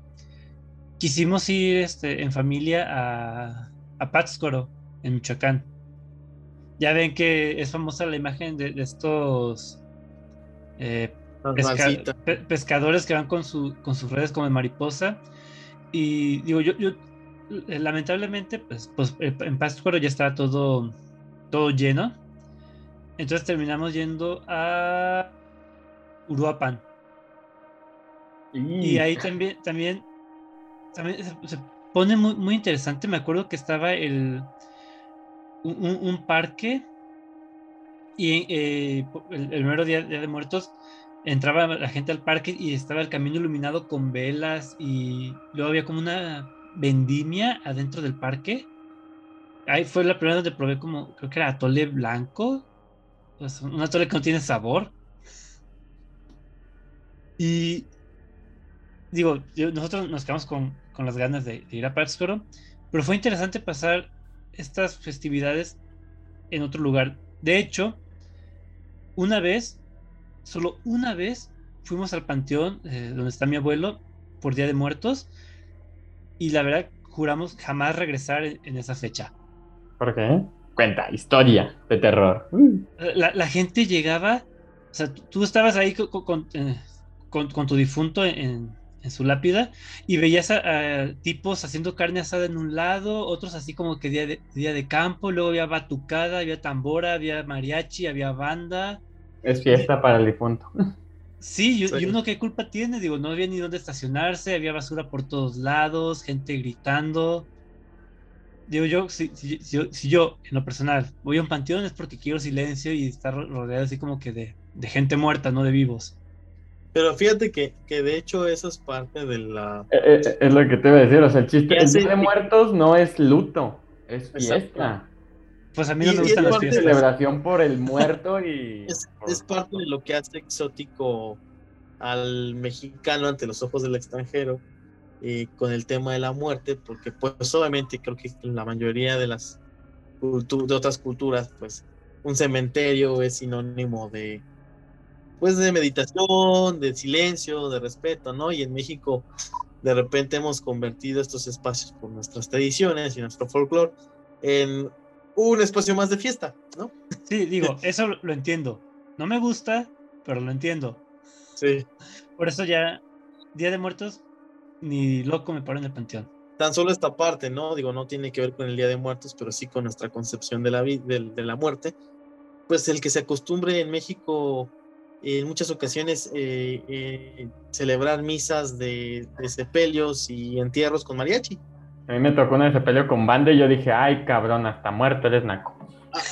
quisimos ir este, en familia a, a Pátzcuaro, en Michoacán. Ya ven que es famosa la imagen de, estos eh, pescadores que van con, su, con sus redes como de mariposa. Y digo, yo, yo eh, lamentablemente, pues, pues eh, en Pátzcuaro ya estaba todo, todo lleno. Entonces terminamos yendo a Uruapan. Y ahí también, también, también se, pone muy, muy, interesante. Me acuerdo que estaba el un, parque y eh, el, primero día, día, de muertos entraba la gente al parque y estaba el camino iluminado con velas y luego había como una vendimia adentro del parque. Ahí fue la primera donde probé como, creo que era atole blanco. Pues, un atole que no tiene sabor. Y digo, nosotros nos quedamos con, con las ganas de, ir a Pátzcuaro, pero fue interesante pasar estas festividades en otro lugar. De hecho, una vez, solo una vez, fuimos al panteón eh, donde está mi abuelo por Día de Muertos y la verdad juramos jamás regresar en, esa fecha. ¿Por qué? Cuenta, historia de terror. La, gente llegaba, o sea, tú estabas ahí con, eh, con, tu difunto en, en, su lápida y veías a, tipos haciendo carne asada en un lado, otros así como que día de, día de campo, luego había batucada, había tambora, había mariachi, había banda. Es fiesta para el difunto. Sí, y uno qué culpa tiene, digo, no había ni dónde estacionarse, había basura por todos lados, gente gritando. Digo yo, si, si, yo, en lo personal, voy a un panteón es porque quiero silencio y estar rodeado así como que de, gente muerta, no de vivos. Pero fíjate que, que, de hecho eso es parte de la... Eh, eh, es, lo que te iba a decir, o sea, el chiste de muertos no es luto, es fiesta. Pues a mí no me gustan las fiestas. celebración por el muerto y. Es, parte de lo que hace exótico al mexicano ante los ojos del extranjero y con el tema de la muerte, porque pues obviamente creo que en la mayoría de las de otras culturas, pues un cementerio es sinónimo de pues de meditación, de silencio, de respeto, ¿no? Y en México de repente hemos convertido estos espacios por nuestras tradiciones y nuestro folclore en un espacio más de fiesta, ¿no? Sí, digo, eso lo entiendo. No me gusta, pero lo entiendo. Sí. Por eso ya, Día de Muertos, ni loco me paro en el panteón. Tan solo esta parte, ¿no? Digo, no tiene que ver con el Día de Muertos, pero sí con nuestra concepción de la, de, de la muerte. Pues el que se acostumbre en México en muchas ocasiones eh, eh, celebrar misas de, de, sepelios y entierros con mariachi. A mí me tocó una de sepelio con banda y yo dije, ay cabrón, hasta muerto eres naco.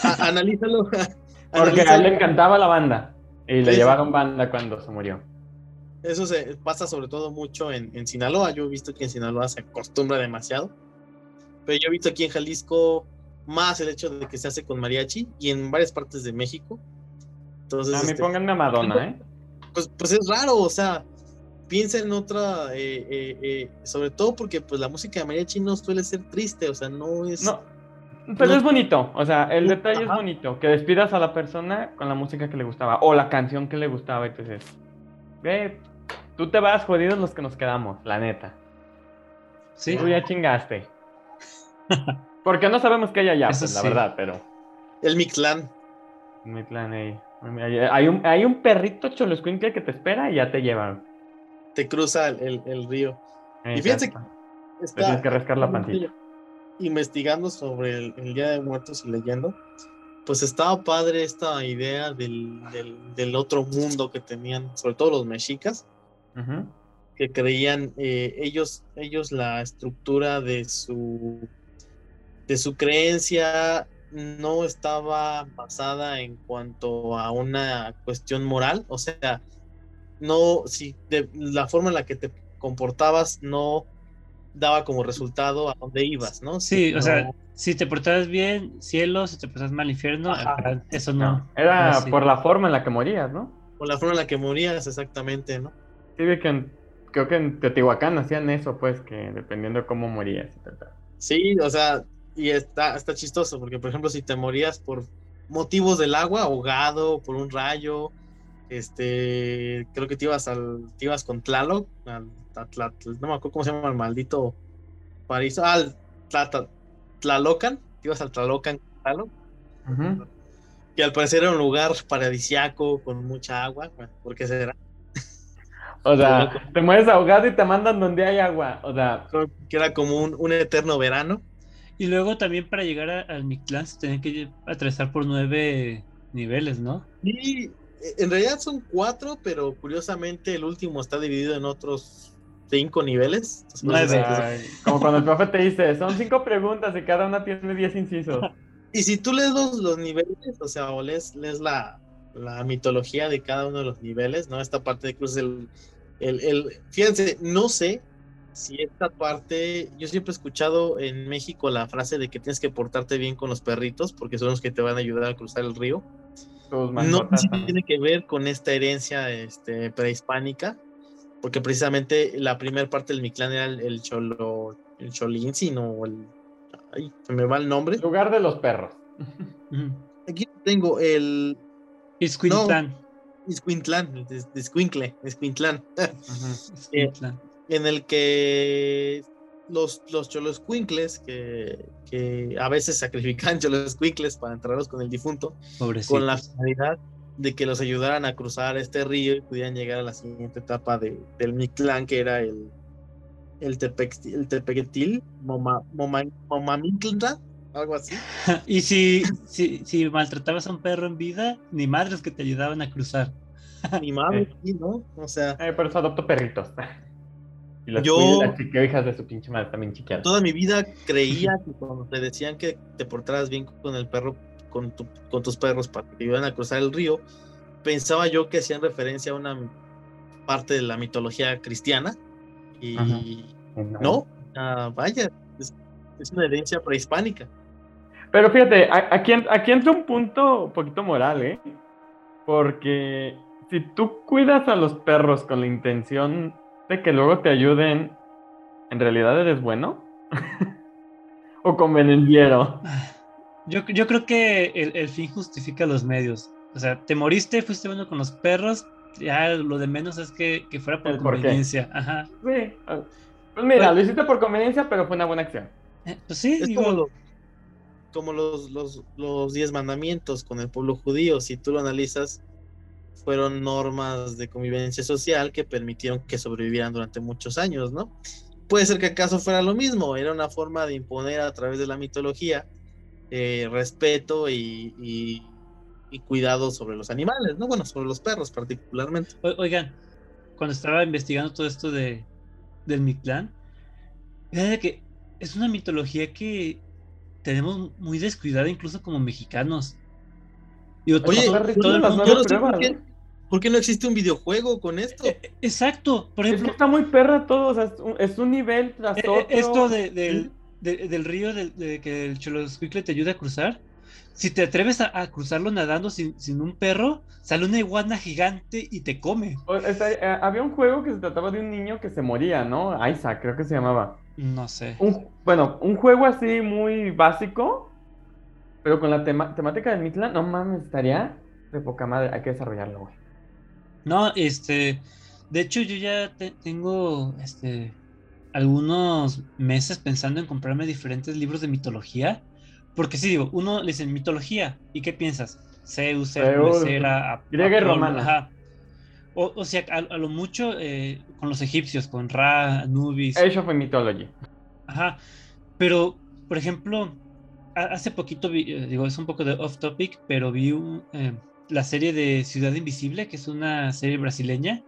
A, a, analízalo. Porque a él le encantaba la banda y le sí, llevaron banda cuando se murió. Eso se pasa sobre todo mucho en, en, Sinaloa. Yo he visto que en Sinaloa se acostumbra demasiado. Pero yo he visto aquí en Jalisco más el hecho de que se hace con mariachi y en varias partes de México. Entonces, a mí este, pónganme a Madonna, ¿eh? Pues, pues es raro, o sea, piensa en otra, eh, eh, eh, sobre todo porque pues la música de mariachi no suele ser triste, o sea, no es... No, pero no, es bonito, o sea, el detalle ajá. es bonito, que despidas a la persona con la música que le gustaba, o la canción que le gustaba, entonces, ve, tú te vas jodidos los que nos quedamos, la neta. Sí. Tú ya chingaste. Porque no sabemos qué hay allá, pues, sí. la verdad, pero... El Mictlán. Mictlán, ahí. Hay un, hay un perrito choloscuincle que te espera y ya te llevan. Te cruza el, el, el río. Exacto. Y fíjense que está, tienes que rascar la pantilla. Investigando sobre el, el, Día de Muertos y leyendo, pues estaba padre esta idea del, del, del otro mundo que tenían, sobre todo los mexicas, uh -huh. que creían eh, ellos, ellos la estructura de su, de su creencia no estaba basada en cuanto a una cuestión moral, o sea, no, si de la forma en la que te comportabas no daba como resultado a dónde ibas, ¿no? Sí, no... o sea, si te portabas bien, cielo, si te portabas mal, infierno, Ajá. eso no. no. Era no, por la forma en la que morías, ¿no? Por la forma en la que morías, exactamente, ¿no? Sí, de que en, creo que en Teotihuacán hacían eso, pues, que dependiendo de cómo morías. Sí, o sea, y está, está chistoso, porque por ejemplo, si te morías por motivos del agua, ahogado, por un rayo, este, creo que te ibas al, te ibas con Tlaloc, al, al, no me acuerdo cómo se llama el maldito París, ah, al Tlata, Tlalocan, te ibas al Tlalocan Tlaloc, uh -huh. que al parecer era un lugar paradisiaco con mucha agua, ¿por qué será? O sea, te mueres ahogado y te mandan donde hay agua, o sea, que era como un, un eterno verano. Y luego también para llegar a, al Mictlán se tenían que atravesar por nueve niveles, ¿no? Sí, en realidad son cuatro, pero curiosamente el último está dividido en otros cinco niveles. Ay, como cuando el profe te dice, son cinco preguntas y cada una tiene diez incisos. Y si tú lees los, los niveles, o sea, o lees, lees la, la, mitología de cada uno de los niveles, ¿no? Esta parte de cruz, el, el, el, fíjense, no sé si esta parte, yo siempre he escuchado en México la frase de que tienes que portarte bien con los perritos porque son los que te van a ayudar a cruzar el río. No sé si tiene que ver con esta herencia este, prehispánica, porque precisamente la primera parte del Mictlán era el, el cholo, el cholinci, no, el, ay, se me va el nombre. Lugar de los perros. Aquí tengo el. No, Isquintlán, Isquintle, Isquintlán. Uh -huh. eh, en el que los, los choloscuincles, que, que a veces sacrifican choloscuincles para entrarlos con el difunto, Pobrecitos. con la finalidad de que los ayudaran a cruzar este río y pudieran llegar a la siguiente etapa de, del Mictlán, que era el, el, tepextil, el Tepequetil, Moma, Moma, algo así. y si, si, si maltratabas a un perro en vida, ni madres que te ayudaban a cruzar. ni madres, sí, ¿no? O sea. Eh, por eso adopto perritos. Y las, yo, las de su pinche madre también chiquitas. Toda mi vida creía que cuando te decían que te portaras bien con el perro, con, tu, con tus perros para que te iban a cruzar el río, pensaba yo que hacían referencia a una parte de la mitología cristiana. Y no, no vaya, es, es, una herencia prehispánica. Pero fíjate, aquí, aquí entra un punto un poquito moral, ¿eh? Porque si tú cuidas a los perros con la intención de que luego te ayuden, ¿en realidad eres bueno? ¿O convenenciero? Yo, yo creo que el, el, fin justifica los medios. O sea, te moriste, fuiste bueno con los perros, ya lo de menos es que, que fuera por conveniencia. Ajá. Sí. Pues mira, lo hiciste por conveniencia, pero fue una buena acción. Eh, pues sí, Es digo, como, lo- como los, los, los diez mandamientos con el pueblo judío. Si tú lo analizas, fueron normas de convivencia social que permitieron que sobrevivieran durante muchos años, ¿no? Puede ser que acaso fuera lo mismo, era una forma de imponer a través de la mitología eh, respeto y, y- y cuidado sobre los animales, ¿no? Bueno, sobre los perros particularmente. o- oigan, cuando estaba investigando todo esto de del Mictlán, fíjate que es una mitología que tenemos muy descuidada incluso como mexicanos. Digo, Oye, todo- Las todo el mundo- Yo no sé pruebas, por qué, ¿no? Por qué no existe un videojuego con esto. Eh, eh, Exacto, por Es que ejemplo, está muy perra todo, o sea, es un, es un nivel tras Eh, otro. eh, Esto de- del, de- del río de, que el Choloscuicle te ayuda a cruzar. Si te atreves a, a cruzarlo nadando sin, sin un perro, sale una iguana gigante y te come. O- había un juego que se trataba de un niño que se moría, ¿no? Isaac, creo que se llamaba. No sé. Un, bueno, un juego así muy básico, pero con la tema- temática del Mitlan, no mames, estaría de poca madre. Hay que desarrollarlo, güey. No, este. De hecho, yo ya te- tengo este algunos meses pensando en comprarme diferentes libros de mitología. Porque sí, digo, uno le dice mitología. ¿Y qué piensas? Zeus, Zeus, Hera, griega y romana. ajá. O, o sea, a, a lo mucho eh, con los egipcios, con Ra, Anubis. Age of Mythology. Ajá. Pero, por ejemplo, ha- hace poquito vi, eh, digo, es un poco de off topic, pero vi un, eh, la serie de Ciudad Invisible, que es una serie brasileña,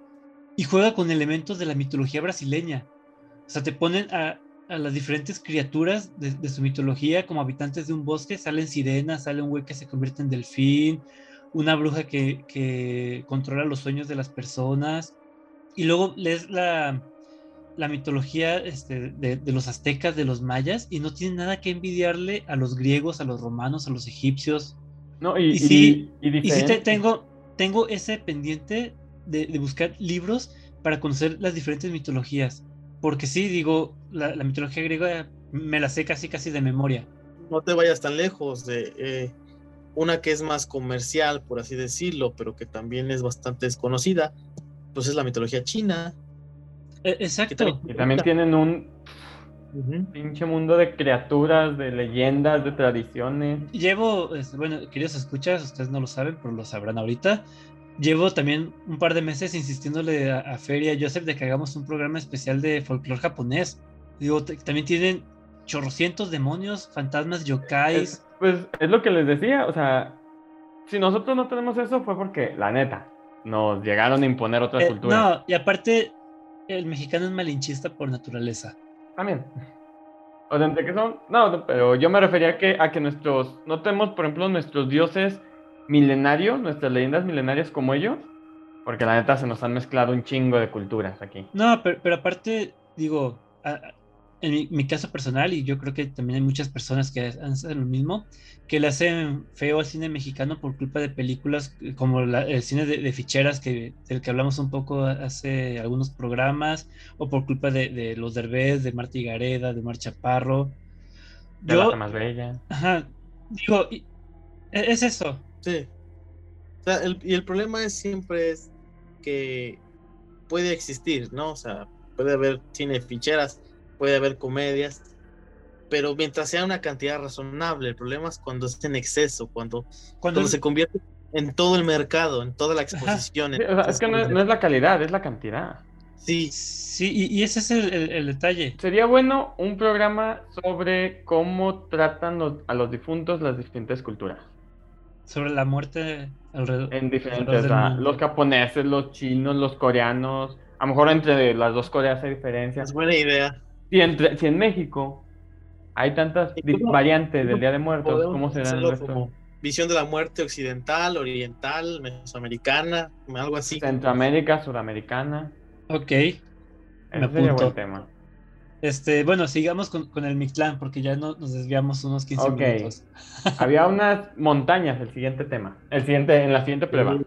y juega con elementos de la mitología brasileña. O sea, te ponen a, las diferentes criaturas de, su mitología como habitantes de un bosque, salen sirenas, sale un güey que se convierte en delfín, una bruja que, que controla los sueños de las personas, y luego lees la, la mitología este, de, de los aztecas, de los mayas, y no tiene nada que envidiarle a los griegos, a los romanos, a los egipcios. No, y, Y y- sí- y Y sí te- tengo, tengo ese pendiente de, de buscar libros para conocer las diferentes mitologías. Porque sí, digo, la, la mitología griega me la sé casi casi de memoria. no te vayas tan lejos de eh, una que es más comercial, por así decirlo, pero que también es bastante desconocida, pues es la mitología china. E- exacto. también tienen un Pinche mundo de criaturas, de leyendas, de tradiciones. Llevo, este, bueno, queridos escuchas, ustedes no lo saben, pero lo sabrán ahorita. Llevo también un par de meses insistiéndole a, a Feria y a Joseph de que hagamos un programa especial de folclore japonés. Digo, también tienen chorrocientos demonios, fantasmas, yokais. Es- pues es lo que les decía, o sea, si nosotros no tenemos eso fue porque, la neta, nos llegaron a imponer otra Eh, cultura. no, y aparte, el mexicano es malinchista por naturaleza. También. O entre que son. No, pero yo me refería que, a que nuestros. No tenemos, por ejemplo, nuestros dioses milenarios, nuestras leyendas milenarias como ellos. Porque la neta se nos han mezclado un chingo de culturas aquí. No, pero, pero aparte, digo, a- en mi, mi caso personal, y yo creo que también hay muchas personas que hacen lo mismo, que le hacen feo al cine mexicano por culpa de películas eh, como la- el cine de, de ficheras que, del que hablamos un poco hace algunos programas, o por culpa de, de los Derbez, de Marta Gareda, de Mar Chaparro. De Yo, la más bella. ajá, digo, y- e- es eso. Sí. O sea, el- y el problema es siempre es que puede existir, ¿no? O sea, puede haber cine de ficheras, puede haber comedias, pero mientras sea una cantidad razonable, el problema es cuando es en exceso, cuando, Cuando, cuando se convierte en todo el mercado, en toda la exposición. Es que no es, no es la calidad, es la cantidad. Sí, sí, y, y ese es el, el- el detalle. Sería bueno un programa sobre cómo tratan los- a los difuntos las distintas culturas. Sobre la muerte alrededor. En alrededor diferentes, los japoneses, los chinos, los coreanos. A lo mejor entre las dos Coreas hay diferencias. es buena idea. Si, entre, si en México hay tantas variantes del Día de Muertos, ¿cómo será el resto? como visión de la muerte occidental, oriental, mesoamericana, algo así. Centroamérica, Sudamericana. Ok. Ese sería buen tema. Este, bueno, sigamos con, con el Mictlán, porque ya no, nos desviamos unos 15 Ok. minutos. Había unas montañas, el siguiente tema. El siguiente, en la siguiente prueba.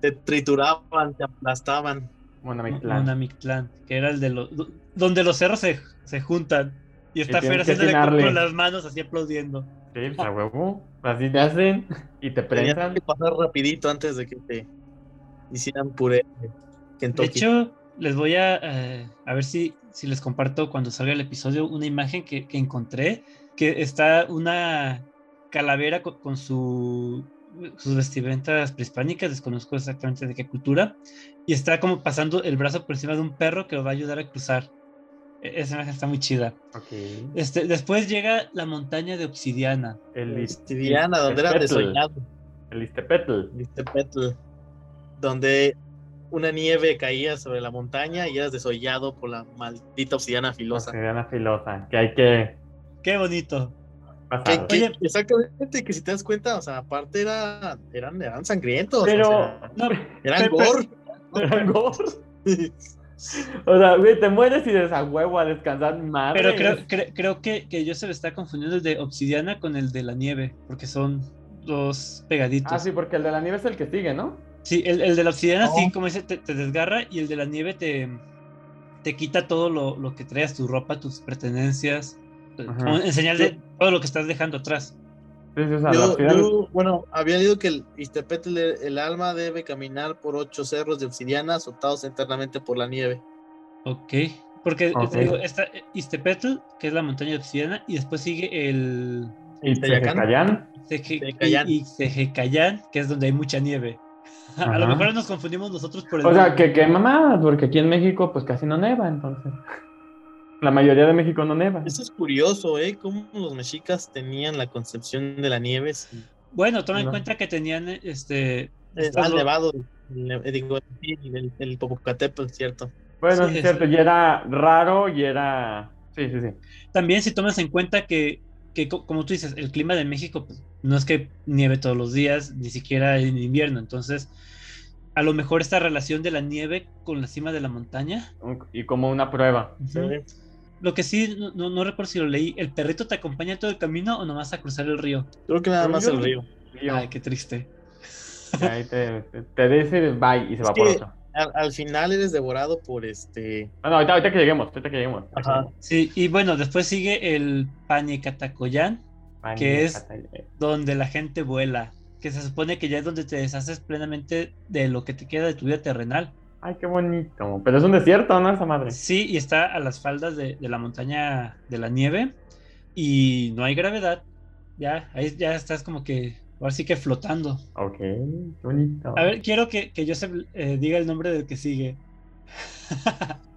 Te trituraban, te aplastaban. Monamitlán. Una Mictlán, que era el de los. do- donde los cerros se, se juntan. Y está Fer haciéndole con, las manos así aplaudiendo. Sí, pues a huevo. Así te hacen y te Tenías prensan. que pasar rapidito antes de que te hicieran puré de hecho, les voy a, eh, a ver si, si les comparto cuando salga el episodio una imagen que, que encontré, que está una calavera con, con su, sus vestimentas prehispánicas, desconozco exactamente de qué cultura, y está como pasando el brazo por encima de un perro que lo va a ayudar a cruzar. E- Esa imagen está muy chida. Ok. Este, después llega la montaña de obsidiana. El Listiviana, donde era Istepetl. desollado. El Istepetl. Listepetl, donde una nieve caía sobre la montaña y eras desollado por la maldita obsidiana filosa. Obsidiana filosa. Que hay que Qué bonito. Que- pasar. que- Oye. exactamente, que si te das cuenta, o sea, aparte era, eran, eran sangrientos. Pero- o sea, No, eran pero- gore. Eran gore. O sea, güey, te mueres y desagüevo a descansar madre. pero creo, cre- creo que, que yo se me está confundiendo el de obsidiana con el de la nieve, porque son dos pegaditos. Ah, sí, porque el de la nieve es el que sigue, ¿no? Sí, el, el de la obsidiana No. sí, como dice, te, te desgarra y el de la nieve te, te quita todo lo, lo que traes, tu ropa, tus pertenencias, en señal de todo lo que estás dejando atrás. Sí, sí, o sea, la Yo, bueno, había leído que el Istepetl, el alma debe caminar por ocho cerros de obsidiana azotados eternamente por la nieve. Ok. Porque Ok. te digo, está eh, Istepetl, que es la montaña de obsidiana, y después sigue el Y Teyacán. Teyacán. Teje- Tejecayán. y, y Tejecayán, que es donde hay mucha nieve. A lo mejor nos confundimos nosotros por el O sea, que, que mamá, porque aquí en México pues casi no neva, entonces. La mayoría de México no neva. Eso es curioso, ¿eh? Cómo los mexicas tenían la concepción de la nieve. Bueno, toma en No. cuenta que tenían este eh, do- nevado, el, eh, digo, el, el Popocatépetl, ¿cierto? Bueno, Sí, es es- cierto, y era raro y era. Sí, sí, sí. También si tomas en cuenta que, que co- como tú dices, el clima de México pues, no es que nieve todos los días, ni siquiera en invierno. Entonces, a lo mejor esta relación de la nieve con la cima de la montaña. Y como una prueba. Lo que sí, no, recuerdo si lo leí, ¿el perrito te acompaña todo el camino o nomás a cruzar el río? Creo que nada más el río. Ay, qué triste. ahí te, te, dice bye y se Es va por que- otro. Al, al final eres devorado por este. No, no, ahorita, ahorita que lleguemos, ahorita que lleguemos. Ajá. Sí, y bueno, después sigue el ¿Qué me es? donde la gente vuela, que se supone que ya es donde te deshaces plenamente de lo que te queda de tu vida terrenal. Ay, qué bonito. Pero es un desierto, ¿no? Esa madre. Sí, y está a las faldas de, de la montaña de la nieve y no hay gravedad. Ya, ahí ya estás como que, ahora sí que flotando. Ok, qué bonito. A ver, quiero que, que Joseph eh, diga el nombre del que sigue.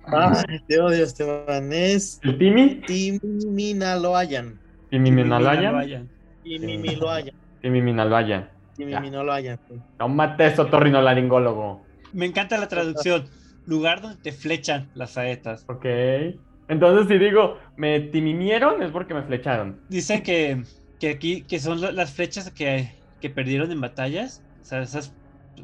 Ay, te odio, Esteban. Es ¿El Timi? Timinaloayan. ¿Timi Minaloyan? Minaloyan. Timimiloayan. Timi Minaloyan. Timimiloayan. Tómate eso, torrinolaringólogo. Me encanta la traducción. Lugar donde te flechan las saetas. Ok. Entonces, si digo, me timimieron, es porque me flecharon. Dicen que, que aquí, que son la- las flechas que, que perdieron en batallas, o sea, esas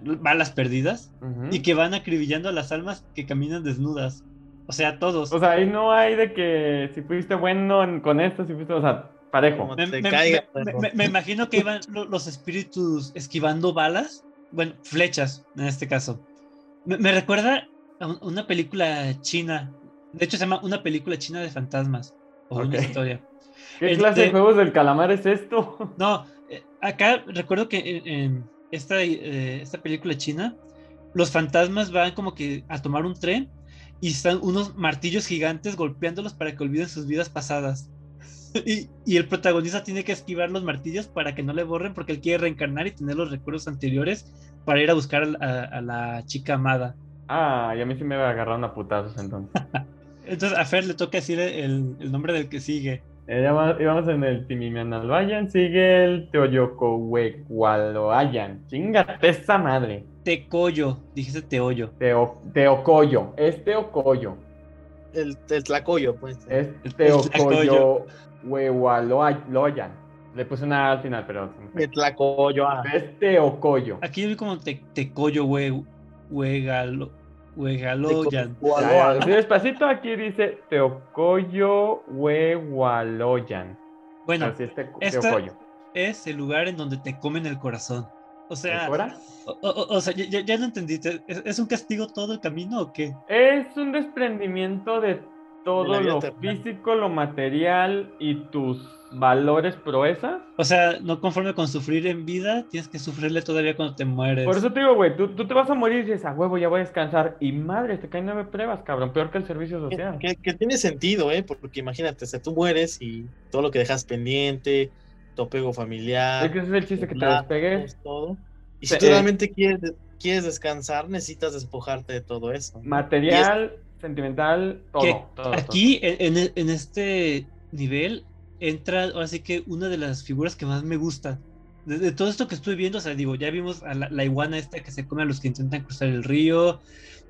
balas perdidas, y que van acribillando a las almas que caminan desnudas. O sea, todos. O sea, ahí no hay de que si fuiste bueno en- con esto, si fuiste, o sea, parejo. Como me, me- caiga, me- perro. me- me imagino que iban lo- los espíritus esquivando balas, bueno, flechas en este caso. Me, me recuerda a un- una película china. De hecho, se llama Una película china de fantasmas. O una historia. ¿Qué Este- clase de juegos del calamar es esto? No, eh, acá recuerdo que en, en esta, eh, esta película china, los fantasmas van como que a tomar un tren y están unos martillos gigantes golpeándolos para que olviden sus vidas pasadas. Y, y el protagonista tiene que esquivar los martillos para que no le borren porque él quiere reencarnar y tener los recuerdos anteriores para ir a buscar a, la- a la chica amada. Ah, y a mí sí me agarraron a putazos entonces. Entonces a Fer le toca decir el, el nombre del que sigue. Eh, ya va- íbamos en el Timiminaloayan, sigue el Teoyocohuecualoayan. Chingate esa madre. Tecoyo, dijiste Teoyo. Teo, teocoyo, es teocoyo. El, el tlacoyo, pues. Es El teocoyo huehualoyan. Le puse una al final, pero El tlacoyo. ah. es teocoyo. Aquí yo vi como te, Tecoyo, hue, huegalo, huegaloyan. Así despacito aquí dice teocoyo huehualoyan. Bueno, Así es te- esta- teocoyo. es el lugar en donde te comen el corazón. O sea, o, o- o sea, ya, ya- ya lo entendiste. ¿Es, es un castigo todo el camino o qué? Es un desprendimiento de todo lo físico, lo material y tus valores proezas. O sea, no conforme con sufrir en vida, tienes que sufrirle todavía cuando te mueres. Por eso te digo, güey, tú, tú te vas a morir y dices, a huevo, ya voy a descansar. Y madre, te caen nueve pruebas, cabrón, peor que el servicio social. que- que tiene sentido, ¿eh? Porque imagínate, o sea, tú mueres y todo lo que dejas pendiente, tu apego familiar, Es que ese es el chiste, que te despegues. todo. Y si tú realmente quieres, quieres descansar, necesitas despojarte de todo eso. Material, sentimental, todo. que todo, todo. aquí, en, en- en este nivel, entra ahora sí que una de las figuras que más me gusta. De, de todo esto que estoy viendo, o sea, digo, ya vimos a la, la iguana esta que se come a los que intentan cruzar el río,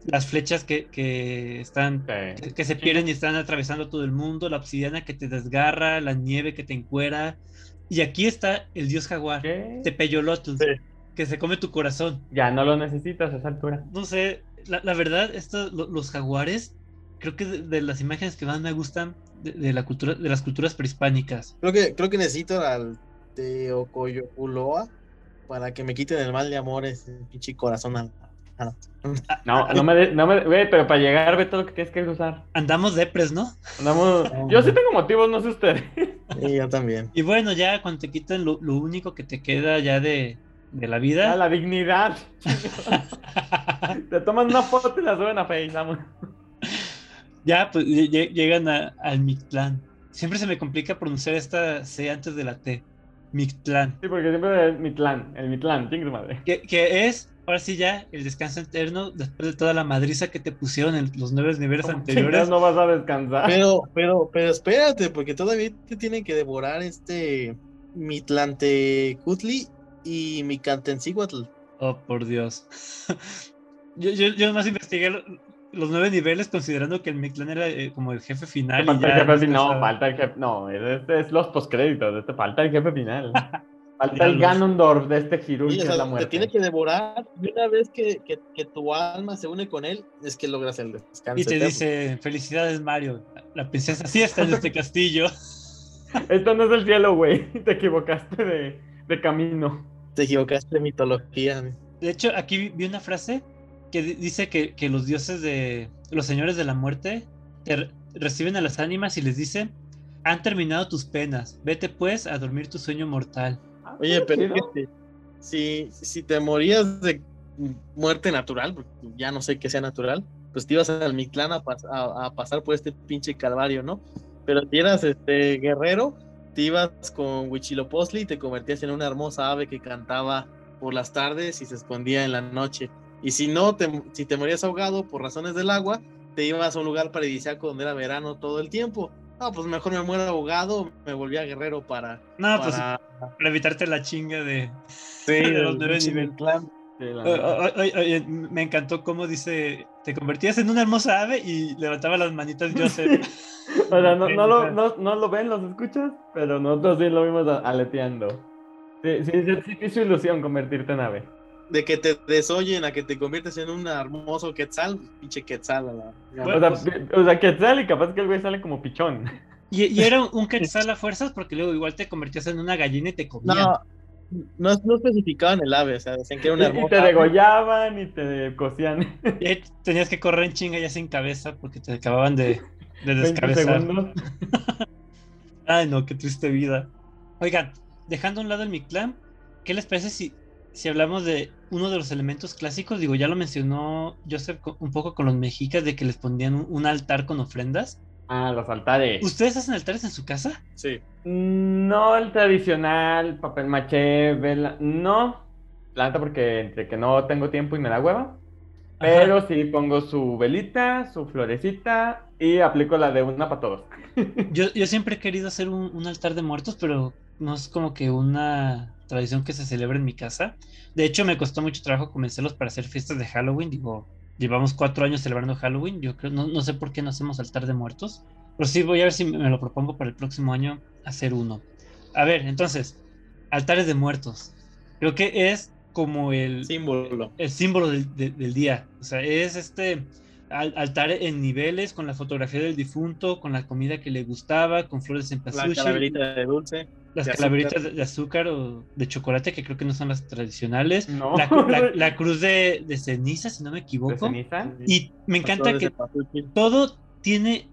las flechas que, que están Sí. que, que se pierden y están atravesando todo el mundo, la obsidiana que te desgarra, la nieve que te encuera. Y aquí está el dios jaguar. Tepeyolotl, Sí. que se come tu corazón. Ya no lo necesitas a esa altura. No sé, la, la verdad, esto, lo- los jaguares, creo que de, de las imágenes que más me gustan de, de la cultura, de las culturas prehispánicas. Creo que, creo que necesito al Teocoyoculoa para que me quiten el mal de amor ese pinche corazón. al- al- No, no me, de- no me, güey, pero para llegar, ve todo lo que tienes que usar. Andamos depres, ¿no? Andamos, yo sí tengo motivos, no sé ustedes. Y yo también. Y bueno, ya cuando te quitan lo, lo único que te queda ya de, de la vida. Ah, la dignidad. Te toman una foto y la suben a Face, vamos. ya, pues lle- lle- llegan a- al Mictlán. Siempre se me complica pronunciar esta C antes de la T. Mictlán. Sí, porque siempre es Mitlán, el Mitlán, chingue su madre. Que, que es, ahora sí ya, el descanso eterno después de toda la madriza que te pusieron en los nueve niveles Como anteriores. no vas a descansar. Pero, pero, pero espérate, porque todavía te tienen que devorar este Mitlantecutli y Micantenciguatl. Oh, por Dios. yo, yo, yo nomás investigué lo- los nueve niveles considerando que el Mictlán era eh, como el jefe final. y falta el jefe final. No, falta el jefe. No, este es los postcréditos. Este falta el jefe final. Falta el. Ganondorf de este Hirul Sí, que es la te muerte. tiene que devorar y una vez que, que, que tu alma se une con él, es que logras el descanso. Y te eterno. dice, felicidades Mario, la princesa sí está en este castillo. Esto no es el cielo, güey. Te equivocaste de, de camino. Te equivocaste de mitología. De hecho, aquí vi- una frase que di- dice que, que los dioses de los señores de la muerte te re- reciben a las ánimas y les dicen, han terminado tus penas, vete pues a dormir tu sueño mortal. Oye, pero fíjate, si, si te morías de muerte natural, porque ya no sé que sea natural, pues te ibas al Mictlán a, pas- a- a pasar por este pinche calvario, ¿no? Pero si eras este guerrero, te ibas con Huichilopochtli y te convertías en una hermosa ave que cantaba por las tardes y se escondía en la noche. Y si no, te, si te morías ahogado por razones del agua, te ibas a un lugar paradisíaco donde era verano todo el tiempo. No, pues mejor me muero ahogado, me volvía guerrero para, No, pues para para evitarte la chinga de... Sí, de la O- neta. o- o- oye, me encantó cómo dice, te convertías en una hermosa ave y levantaba las manitas Joseph. O sea, no, no, lo, no, no lo ven, los escuchas, pero nosotros sí lo vimos aleteando. Sí, sí, sí, sí, te hizo ilusión convertirte en ave. de que te desoyen a que te conviertes en un hermoso quetzal, pinche quetzal. a la- Bueno, O sea, pues- o sea, Quetzal y capaz que el güey sale como pichón. Y, y era un quetzal a fuerzas porque luego igual te convertías en una gallina y te comían. no, no, no especificaban el ave, o sea, decían que era una Y, y te hermosa degollaban y te cocían Y tenías que correr en chinga ya sin cabeza porque te acababan de, de 20 descabezar. Ay, no, qué triste vida. Oigan, dejando a un lado el Mictlán, ¿qué les parece si, si hablamos de uno de los elementos clásicos? Digo, ya lo mencionó Joseph un poco con los mexicas de que les ponían un, un altar con ofrendas. Ah, los altares. ¿Ustedes hacen altares en su casa? Sí. No el tradicional, papel maché, vela. No. La neta, porque entre que no tengo tiempo y me da hueva. Pero sí pongo su velita, su florecita y aplico la de una para todos. Yo, yo siempre he querido hacer un, un altar de muertos, pero no es como que una tradición que se celebra en mi casa. De hecho, me costó mucho trabajo convencerlos para hacer fiestas de Halloween. Digo, llevamos cuatro años celebrando Halloween. Yo creo, no, no sé por qué no hacemos altar de muertos. Pero sí, voy a ver si me lo propongo para el próximo año hacer uno. A ver, entonces, altares de muertos. Creo que es como el, Símbolo. el símbolo del, de- del día. O sea, es este al- altar en niveles con la fotografía del difunto, con la comida que le gustaba, con flores en La pasushi, calaverita de dulce. Las de calaveritas azúcar. de, de azúcar o de chocolate, que creo que no son las tradicionales. No. La, la- la cruz de, de ceniza, si no me ¿De equivoco. ceniza? Y me encanta que de todo tiene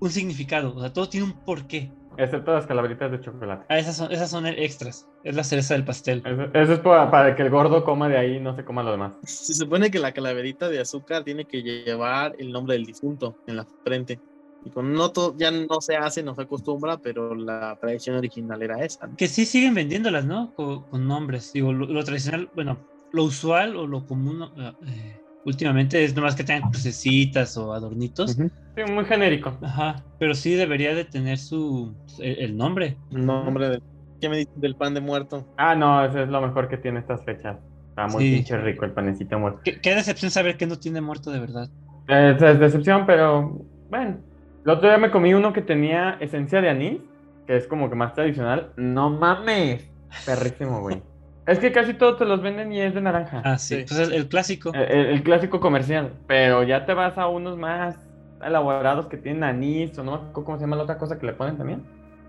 un significado, o sea, todo tiene un porqué. Excepto las calaveritas de chocolate. Ah, esas son, esas son extras, es la cereza del pastel. Eso, eso es para, para que el gordo coma de ahí y no se coma lo demás. Se supone que la calaverita de azúcar tiene que llevar el nombre del difunto en la frente. Y con no to- ya no se hace, no se acostumbra, pero la tradición original era esa. ¿no? Que sí siguen vendiéndolas, ¿no? Co- Con, nombres. Digo, lo, lo tradicional, bueno, lo usual o lo común ¿no? eh, últimamente es nomás que tengan crucecitas o adornitos. Sí, muy genérico. Ajá, pero sí debería de tener su el, el nombre. El nombre del. ¿Qué me dices del pan de muerto? Ah, no, eso es lo mejor que tiene estas fechas. Está muy Sí. pinche rico el panecito muerto. Qué, qué decepción saber que no tiene muerto de verdad. Es, es decepción, pero bueno. El otro día me comí uno que tenía esencia de anís, que es como que más tradicional. No mames. Perrísimo, güey. es que casi todos te los venden y es de naranja. Ah, sí, Sí. pues es el clásico. El, el- el clásico comercial. Pero ya te vas a unos más elaborados que tienen anís o no me acuerdo cómo se llama la otra cosa que le ponen también.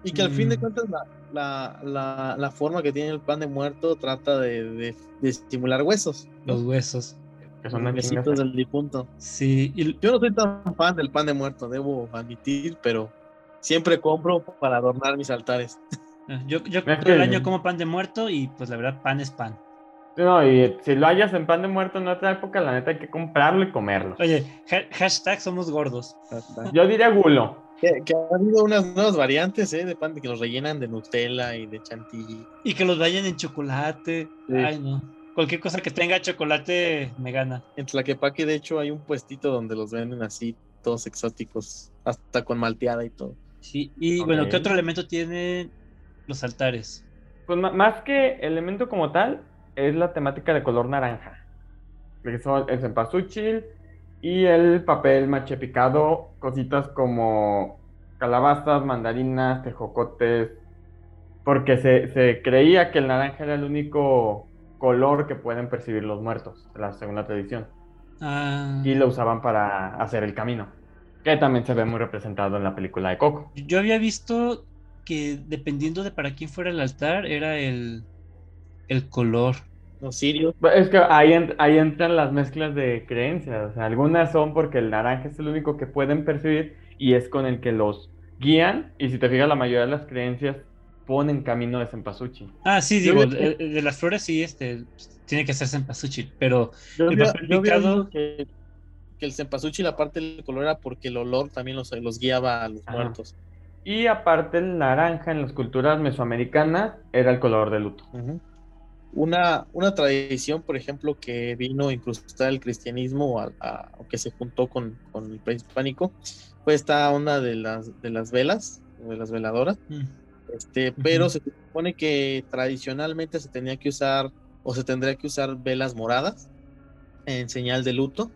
Y que al fin de Mm. cuentas la, la, la, la forma que tiene el pan de muerto trata de, de, de estimular huesos. Los huesos. Que son chingada. del difunto. Sí, y Yo no soy tan fan del pan de muerto, debo admitir, pero siempre compro para adornar mis altares. ah, yo, yo todo que- el año como pan de muerto y pues la verdad pan es pan. No, y si lo hayas en pan de muerto en otra época, la neta hay que comprarlo y comerlo. Oye, ha- hashtag somos gordos. Yo diría gulo. Que, que ha habido unas nuevas variantes ¿eh? de pan de que los rellenan de Nutella y de chantilly. Y que los vayan en chocolate. Sí. Ay, no. Cualquier cosa que tenga chocolate me gana. En Tlaquepaque, de hecho, hay un puestito donde los venden así, todos exóticos, hasta con malteada y todo. Sí, y bueno, ¿qué otro elemento tienen los altares? Pues más que elemento como tal, es la temática de color naranja. Que son el cempasúchil y el papel maché picado, cositas como calabazas, mandarinas, tejocotes, porque se, se creía que el naranja era el único color que pueden percibir los muertos, la segunda tradición. Ah, Y lo usaban para hacer el camino, que también se ve muy representado en la película de Coco. yo había visto que dependiendo de para quién fuera el altar, era el, el color. Los sirios. Es que ahí, ahí entran las mezclas de creencias. o sea, algunas son porque el naranja es el único que pueden percibir y es con el que los guían. Y si te fijas, la mayoría de las creencias ponen camino de cempasúchil. Ah, sí, digo, de, de las flores sí, este, tiene que ser cempasúchil, pero Yo El había, papel yo picado. que, que el cempasúchil, aparte del color, era porque el olor también los, los guiaba a los Ajá. muertos. Y aparte, el naranja en las culturas mesoamericanas era el color de luto. Una, una tradición, por ejemplo, que vino a incrustar el cristianismo, a- a- o que se juntó con, con el prehispánico, fue esta onda de las, de las velas, o de las veladoras. mm, Este, pero Ujú. se supone que tradicionalmente se tenía que usar o se tendría que usar velas moradas en señal de luto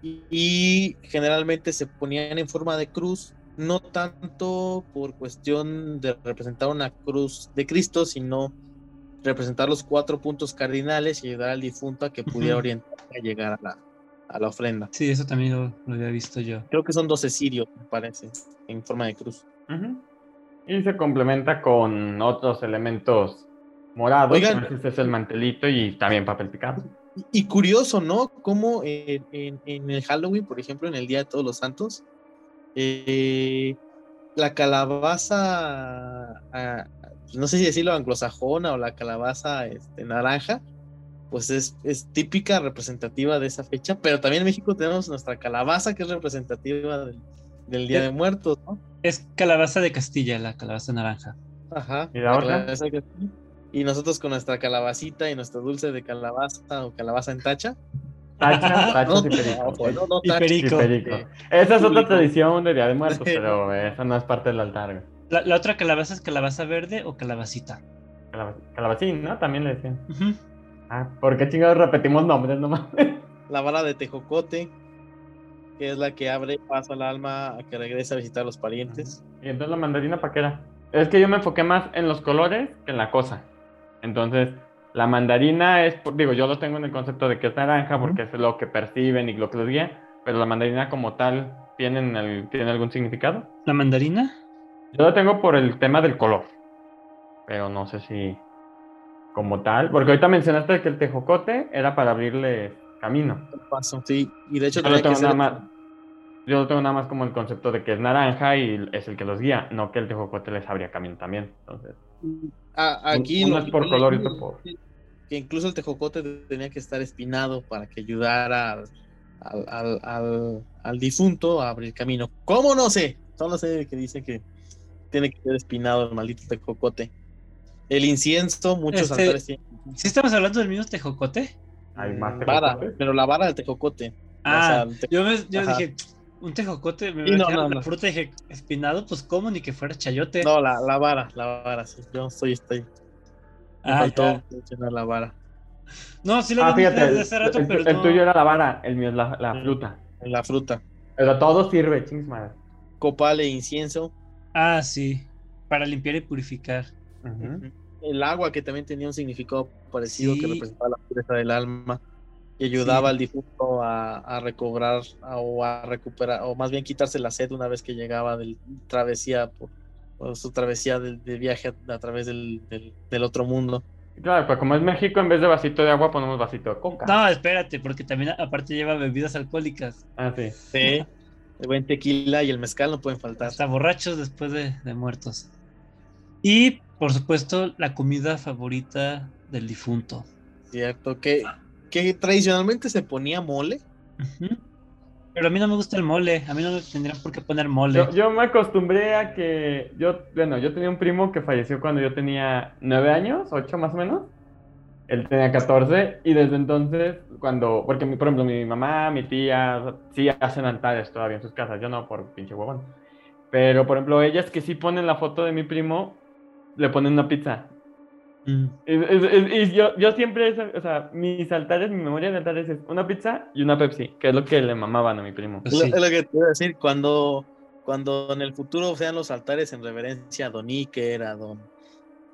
y, y generalmente se ponían en forma de cruz, no tanto por cuestión de representar una cruz de Cristo, sino representar los cuatro puntos cardinales y ayudar al difunto a que pudiera Ujú. orientar a llegar a la, a la ofrenda. sí, eso también lo, lo había visto yo. Creo que son 12 sirios, me parece, en forma de cruz. Ujú. Y se complementa con otros elementos morados. Oigan. veces es el mantelito y también papel picado. Y- curioso, ¿no? Como en, en- en el Halloween, por ejemplo, en el Día de Todos los Santos, eh, la calabaza, ah, no sé si decirlo anglosajona o la calabaza este, naranja, pues es, es típica, representativa de esa fecha, pero también en México tenemos nuestra calabaza que es representativa del, del Día de Muertos, ¿no? Es calabaza de Castilla, la calabaza naranja. Ajá. ¿Y la otra? Y nosotros con nuestra calabacita y nuestro dulce de calabaza o calabaza en tacha. Tachas, tachas No, y pericos. no, no, no, Y tacha. Y perico. perico. Sí. Esa es otra tradición de Día de Muertos, pero esa no es parte del altar. güey. La, la otra calabaza es calabaza verde o calabacita. Calab- Calabacín, ¿no? También le decían. Ujú. Ah, ¿por qué chingados repetimos nombres nomás? La vara de tejocote, que es la que abre paso al alma a que regrese a visitar a los parientes. y entonces la mandarina, ¿para qué era? Es que yo me enfoqué más en los colores que en la cosa. Entonces, la mandarina es, digo, yo lo tengo en el concepto de que es naranja porque es lo que perciben y lo que los guía, pero la mandarina como tal, ¿tienen el- ¿tiene algún significado? ¿La mandarina? Yo lo tengo por el tema del color, pero no sé si como tal, porque ahorita mencionaste que el tejocote era para abrirle camino. Paso, sí. Y de hecho Yo lo que tengo ser nada más. Yo tengo nada más como el concepto de que es naranja y es el que los guía, no que el tejocote les abría camino también. Entonces, Ah, aquí uno lo es por color y otro por. que incluso el tejocote tenía que estar espinado para que ayudara al, al, al- al- al difunto a abrir camino. ¿Cómo no sé? Solo sé que dice que tiene que ser espinado el maldito tejocote. El incienso, muchos Este, altares tienen ¿Sí estamos hablando del mismo tejocote? Hay más vara, pero la vara del tejocote. Ah, O sea, el te- yo, me- yo dije, un tejocote, me no, no, la no. fruta y dije, espinado, pues cómo, ni que fuera chayote. No, la, la vara, la vara, sí. Yo estoy, estoy. Me Ah, faltó mencionar la vara. No, sí lo Ah, fíjate, desde el, hace rato, el- pero el no. tuyo era la vara, el mío es la, la Mm. fruta. La fruta. Pero todo sirve, chingos madre. Copal e incienso. Ah, sí, para limpiar y purificar. Ujú. El agua que también tenía un significado parecido que representaba la pureza del alma y ayudaba Sí. al difunto a, a recobrar a- o a recuperar o más bien quitarse la sed una vez que llegaba del travesía por, por su travesía del viaje a, a través del, del- del otro mundo. Claro, pues como es México, en vez de vasito de agua ponemos vasito de coca. No, espérate, porque también aparte lleva bebidas alcohólicas. Ah, sí. Sí. El buen tequila y el mezcal no pueden faltar. Hasta borrachos después de, de muertos. Y, por supuesto, la comida favorita del difunto. Cierto, que, que tradicionalmente se ponía mole. Ujú. Pero a mí no me gusta el mole. A mí no me tendrían por qué poner mole. Yo, yo me acostumbré a que. Yo, bueno, yo tenía un primo que falleció cuando yo tenía nueve años, ocho más o menos. Él tenía 14 y desde entonces, cuando. Porque, mi- por ejemplo, mi mamá, mi tía, sí hacen altares todavía en sus casas. Yo no, por pinche huevón. Pero, por ejemplo, ellas que sí ponen la foto de mi primo, le ponen una pizza. Mm. Y, y- y yo, yo siempre, o sea, mis altares, mi memoria de altares es una pizza y una Pepsi, que es lo que le mamaban a mi primo. Es lo- sí. es lo que te iba a decir, cuando, cuando en el futuro sean los altares en reverencia a Don Iker, a Don,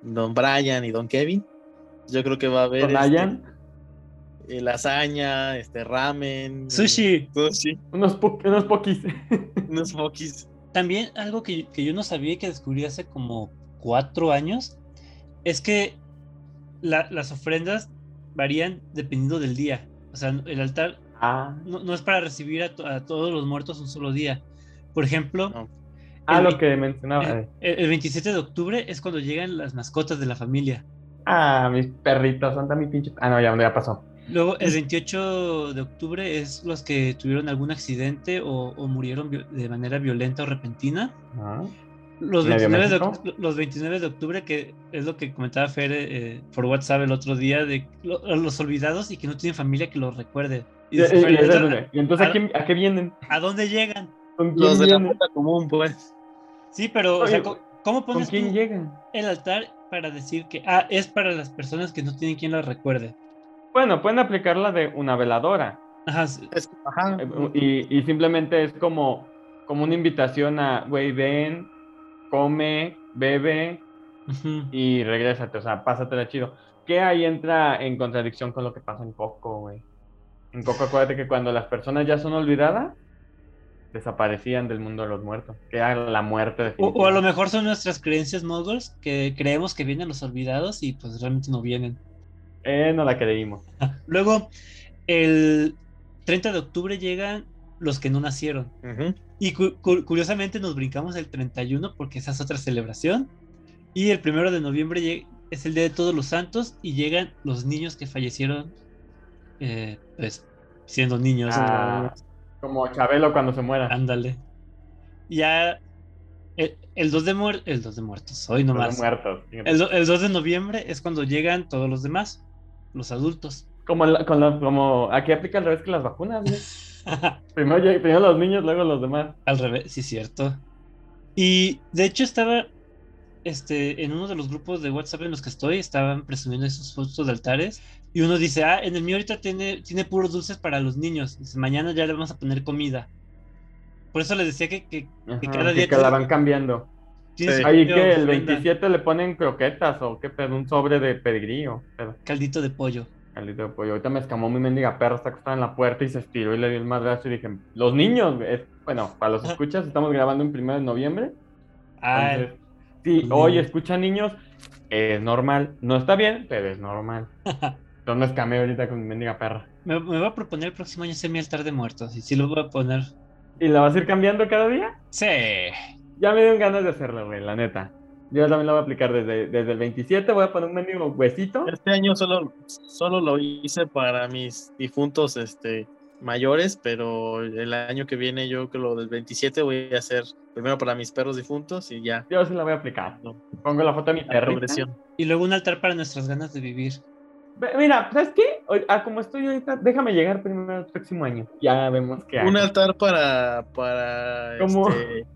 don Brian y Don Kevin, yo creo que va a haber Ayan, este, eh, lasaña, este ramen, eh, Sushi. sushi, unos, po- unos poquis. unos mokis. También algo que, que yo no sabía y que descubrí hace como cuatro años es que la- las ofrendas varían dependiendo del día. O sea, el altar Ah, no, no es para recibir a, to- a todos los muertos un solo día. Por ejemplo, No. ah el lo que mencionaba. el, eh. el 27 de octubre es cuando llegan las mascotas de la familia. Ah, mis perritos, anda mi pinche. Ah, no, ya, ya pasó. Luego, el 28 de octubre es los que tuvieron algún accidente o, o murieron de manera violenta o repentina. Ah. Los Medio 29, de, los 29 de octubre, que es lo que comentaba Fer eh, por WhatsApp el otro día, de lo- los olvidados y que no tienen familia que los recuerde. Y, dice y- Fer, y- ¿y y- entonces, y entonces, ¿a, a- quién- a qué vienen? ¿a dónde llegan? ¿Con quién Los de la puta común, pues. Sí, pero, o sea, Oye, ¿cómo, cómo ¿Con pones quién tú llegan? el altar para decir que, ah, es para las personas que no tienen quien las recuerde? Bueno, pueden aplicar la de una veladora. Ajá, sí, Es- ajá. eh, Y, y simplemente es como, como una invitación a, güey, ven, come, bebe y regrésate. O sea, pásatela chido. Que ahí entra en contradicción con lo que pasa en Coco, güey. En Coco, acuérdate que cuando las personas ya son olvidadas, desaparecían del mundo de los muertos. Que era la muerte O, a lo mejor son nuestras creencias moguls que creemos que vienen los olvidados y pues realmente no vienen. Eh, no la creímos. Luego, el 30 de octubre llegan los que no nacieron. Ujú. Y cu- cu- curiosamente nos brincamos el 31 porque esa es otra celebración. Y el primero de noviembre es el Día de Todos los Santos y llegan los niños que fallecieron, eh, pues, siendo niños. Ah, como Chabelo cuando se muera. Ándale. Ya el, el 2 de muer- el 2 de muertos, hoy nomás. muertos. El, do- el 2 de noviembre es cuando llegan todos los demás, los adultos. Como, la- con la- como aquí aplica al revés que las vacunas, güey. Primero, primero los niños, luego los demás. Al revés, sí, cierto. Y de hecho estaba este, en uno de los grupos de WhatsApp en los que estoy, estaban presumiendo esos fotos de altares. Y uno dice, ah, en el mío ahorita tiene, tiene puros dulces para los niños. Dice, mañana ya le vamos a poner comida. Por eso les decía que, que Ajá, cada día que la van cambiando. Sí. Ahí que el ofrenda. 27 le ponen croquetas o qué pedo, un sobre de pedigrí pero Caldito de pollo. Caldito de pollo. Ahorita me escamó mi mendiga perra, está acostada en la puerta y se estiró y le dio el madrazo y dije, los niños, es- bueno, para los escuchas, estamos grabando en primero de noviembre. Ah, los hoy niños. escuchan niños, es normal. No está bien, pero es normal. Entonces me escamé ahorita con mi mendiga perra. me, me voy a proponer el próximo año hacer mi altar de muertos. Y sí lo voy a poner ¿Y la vas a ir cambiando cada día? Sí. Ya me dieron ganas de hacerlo, güey, la neta. Yo también lo voy a aplicar desde, desde el 27, voy a poner un mendigo huesito. Este año solo, solo lo hice para mis difuntos este, mayores, pero el año que viene yo creo del 27 voy a hacer primero para mis perros difuntos y ya. Yo sí la voy a aplicar. Pongo la foto de mi progresión. Y luego un altar para nuestras ganas de vivir. Mira, ¿sabes qué? Ah, como estoy ahorita, déjame llegar primero el próximo año. Ya vemos qué hay. Un altar para, para ¿Cómo? este,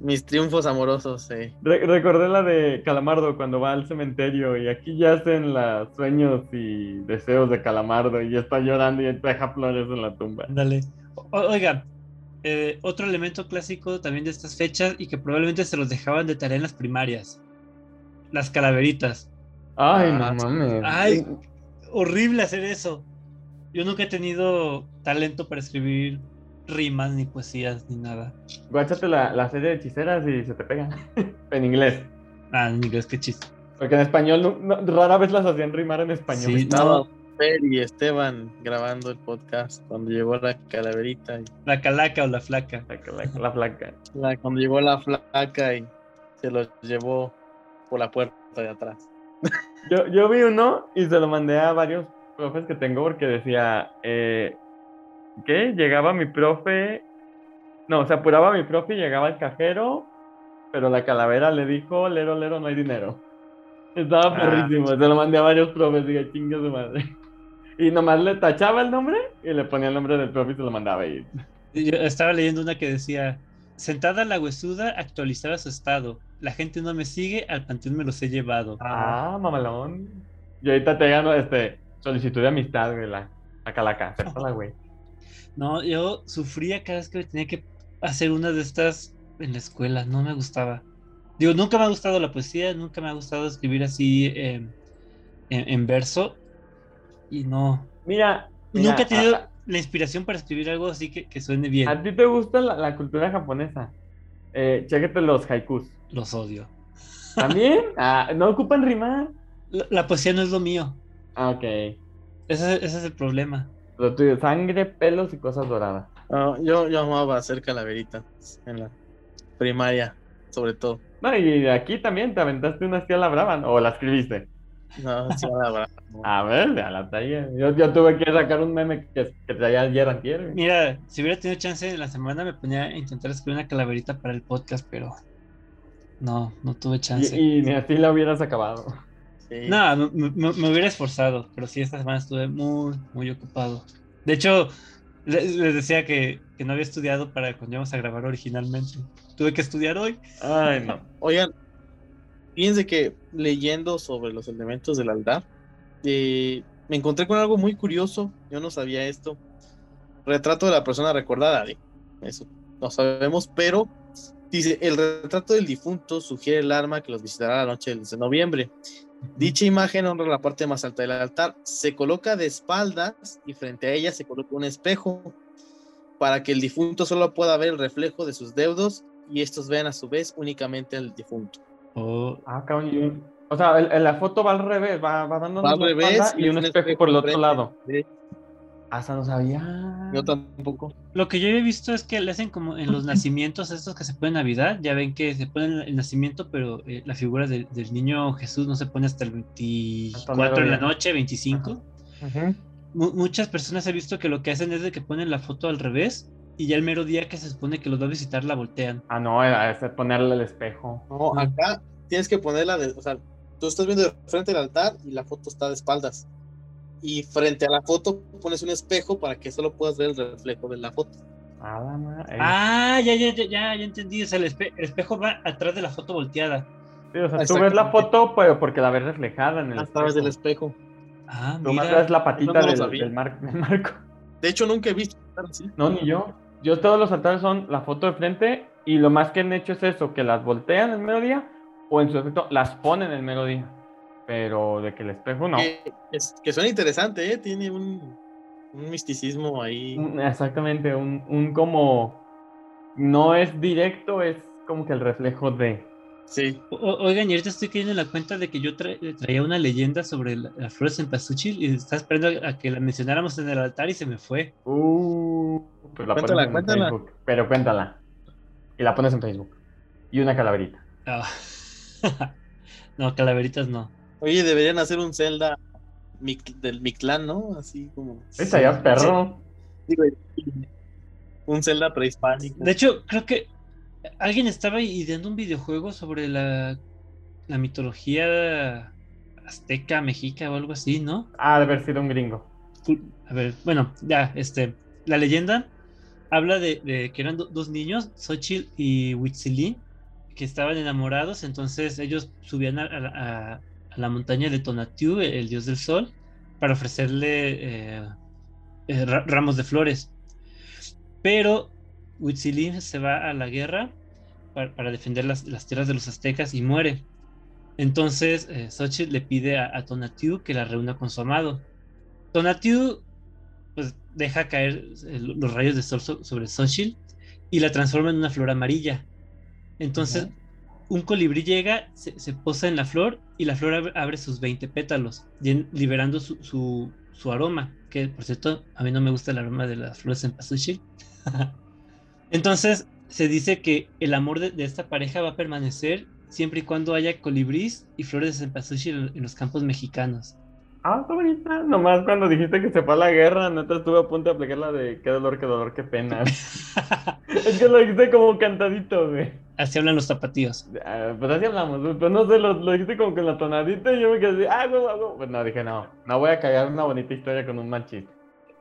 mis triunfos amorosos. eh. Re- recordé la de Calamardo cuando va al cementerio y aquí yacen los sueños y deseos de Calamardo y está llorando y deja flores en la tumba. Ándale. O- oiga, eh, otro elemento clásico también de estas fechas y que probablemente se los dejaban de tarea en las primarias. Las calaveritas. Ay, Ah, no mames. Ay. Horrible hacer eso. Yo nunca he tenido talento para escribir rimas, ni poesías, ni nada. Guáchate la, la serie de hechiceras y se te pega. en inglés. Ah, en inglés, qué chiste. Porque en español no- no- rara vez las hacían rimar en español. Sí, Estaba no. Fer y Esteban grabando el podcast cuando llegó la calaverita. y- La calaca o la flaca. La, la- la flaca. la- cuando llegó la flaca y se lo llevó por la puerta de atrás. Yo, yo vi uno y se lo mandé a varios profes que tengo porque decía, eh, ¿qué? Llegaba mi profe, no, se apuraba mi profe y llegaba el cajero, pero la calavera le dijo, lero, lero, no hay dinero. Estaba Ah. perrísimo, se lo mandé a varios profes, dije, chingue su madre. Y nomás le tachaba el nombre y le ponía el nombre del profe y se lo mandaba y Yo estaba leyendo una que decía, sentada la huesuda actualizaba su estado. La gente no me sigue, al panteón me los he llevado. Ah, mamalón. Y ahorita te gano este solicitud de amistad, güey, la, la calaca, acéptala, güey. No, yo sufría cada vez que tenía que hacer una de estas en la escuela, no me gustaba. Digo, nunca me ha gustado la poesía, nunca me ha gustado escribir así eh, en, en verso. Y no, Mira, nunca he tenido a- la inspiración para escribir algo así que, que suene bien. ¿A ti te gusta la, la cultura japonesa? Eh, chéquete los haikus. Los odio. ¿También? Ah, ¿No ocupan rimar? La, la poesía no es lo mío. Ah, ok. Ese, ese es el problema. Lo tuyo, sangre, pelos y cosas doradas. No, yo, yo amaba hacer calaveritas en la primaria, sobre todo. No, y aquí también te aventaste una así a la brava, ¿no? ¿O la escribiste? No, sí, la verdad, no. A ver, a la talla. Yo, yo tuve que sacar un meme que, que traía ayer antier. Mira, si hubiera tenido chance en la semana me ponía a intentar escribir una calaverita para el podcast, pero no, no tuve chance. Y, y ni así la hubieras acabado. Sí. No, me, me- me hubiera esforzado, pero sí, esta semana estuve muy, muy ocupado. De hecho, le- les, decía que, que no había estudiado para cuando íbamos a grabar originalmente. Tuve que estudiar hoy. Ay, no. Oigan, fíjense que leyendo sobre los elementos del altar, eh, me encontré con algo muy curioso. Yo no sabía esto. Retrato de la persona recordada, ¿eh? eso no sabemos, pero dice: el retrato del difunto sugiere el arma que los visitará la noche del 11 de noviembre. Dicha imagen honra la parte más alta del altar. Se coloca de espaldas y frente a ella se coloca un espejo para que el difunto solo pueda ver el reflejo de sus deudos y estos vean a su vez únicamente al difunto. Oh, Ah, cabrón. O sea, el- el- la foto va al revés, va, va dando Va al revés y y un espejo espejo por el otro lado. Sí, Esa no sabía. Yo tampoco. Lo que yo he visto es que le hacen como en los nacimientos estos que se ponen en Navidad, ya ven que se ponen el nacimiento, pero eh, la figura del- del niño Jesús no se pone hasta el 24 de la noche, 25. Ujú. Mu- muchas personas he visto que lo que hacen es de que ponen la foto al revés y ya el mero día que se supone que los va a visitar la voltean. Ah, no, ese ponerle el espejo. No, acá tienes que ponerla de, o sea, tú estás viendo de frente al altar y la foto está de espaldas. Y frente a la foto pones un espejo para que solo puedas ver el reflejo de la foto. Ah. Ah, ya, ya, ya, ya, ya entendí. O sea, el, espe- el espejo va atrás de la foto volteada. Sí, o sea, tú ves la foto, pero porque la ves reflejada en el A través del espejo. espejo. Ah, Tú más mira. ves la patita no del, mar- del marco. De hecho, nunca he visto así. No, ni yo. Yo todos los altares son la foto de frente y lo más que han hecho es eso, que las voltean el mediodía o en su efecto las ponen el mediodía. Pero de que el espejo no. Que, es- que suena interesante, ¿eh? Tiene un, un misticismo ahí. Exactamente, un, un como... No es directo, es como que el reflejo de... Sí. oigan, y ahorita estoy cayendo en la cuenta de que yo traía una leyenda sobre la, la flor de y estaba esperando a que la mencionáramos en el altar y se me fue. Uh, pues la cuéntala, en cuéntala. Facebook, pero cuéntala. Y la pones en Facebook. Y una calaverita. Ah. no, calaveritas no. Oye, deberían hacer un Zelda del Mictlán, ¿no? Así como. Esa ya perro. un Zelda prehispánico. De hecho, creo que alguien estaba ideando un videojuego sobre la, la mitología azteca, mexica o algo así, ¿no? Ah, de haber sido un gringo. A ver, bueno, ya, este, la leyenda habla de, que eran dos niños, Xochitl y Huitzilin, que estaban enamorados, entonces ellos subían a, la montaña de Tonatiuh, el, dios del sol, para ofrecerle eh, eh, ramos de flores. Pero Huitzilin se va a la guerra para, defender las, tierras de los aztecas y muere. Entonces eh, Xochitl le pide a, Tonatiuh que la reúna con su amado. Tonatiuh pues deja caer los rayos de sol sobre Xochitl y la transforma en una flor amarilla. Entonces un colibrí llega, se, posa en la flor y la flor abre, sus 20 pétalos, liberando su, aroma, que por cierto a mí no me gusta el aroma de las flores en pasuchi. Entonces se dice que el amor de, esta pareja va a permanecer siempre y cuando haya colibrís y flores de cempasúchil en, los campos mexicanos. Ah, bonita. Nomás cuando dijiste que se fue a la guerra, neta estuve a punto de aplicar la de qué dolor, qué dolor, qué pena. es que lo dijiste como cantadito, güey. Así hablan los zapatillos. Ah, pues así hablamos, pero no sé, lo, dijiste como con la tonadita y yo me quedé así, ah, güey, güey. Pues no, dije, no, no voy a cagar una bonita historia con un machito.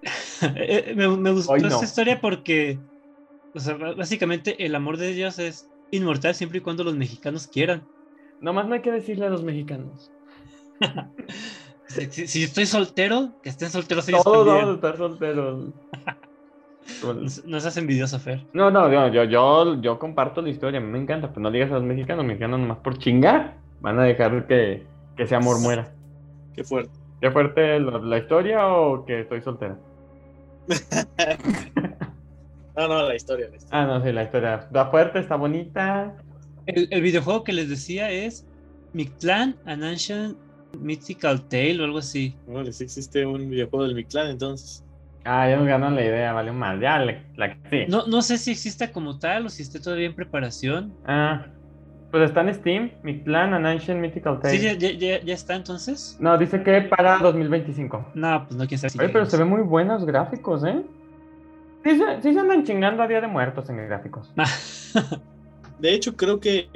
Eh, me, me, gustó esta historia porque o sea, básicamente el amor de Dios es inmortal siempre y cuando los mexicanos quieran. Nomás no hay que decirle a los mexicanos. si, estoy soltero, que estén solteros ellos Todos vamos a estar solteros. no seas envidioso, Fer. No, no, yo, yo, yo, comparto la historia, a mí me encanta, pero no digas a los mexicanos, mexicanos nomás por chingar van a dejar que, que ese amor muera. Qué fuerte. ¿Qué fuerte la historia o que estoy soltero? No, no, la historia, Ah, no, sí, la historia. Está fuerte, está bonita. El, videojuego que les decía es Mictlan, An Ancient Mythical Tale o algo así. Bueno, sí existe un videojuego del Mictlan entonces. Ah, ya me ganó la idea, vale mal. Ya, la, sí. No, no sé si exista como tal o si esté todavía en preparación. Ah, pues está en Steam, Mictlan, An Ancient Mythical Tale. Sí, ya, ya, ya, está entonces. No, dice que para 2025. No, pues no quién sabe si Oye, pero se ven muy buenos gráficos, ¿eh? Sí, se andan chingando a Día de Muertos en gráficos. de hecho, creo que,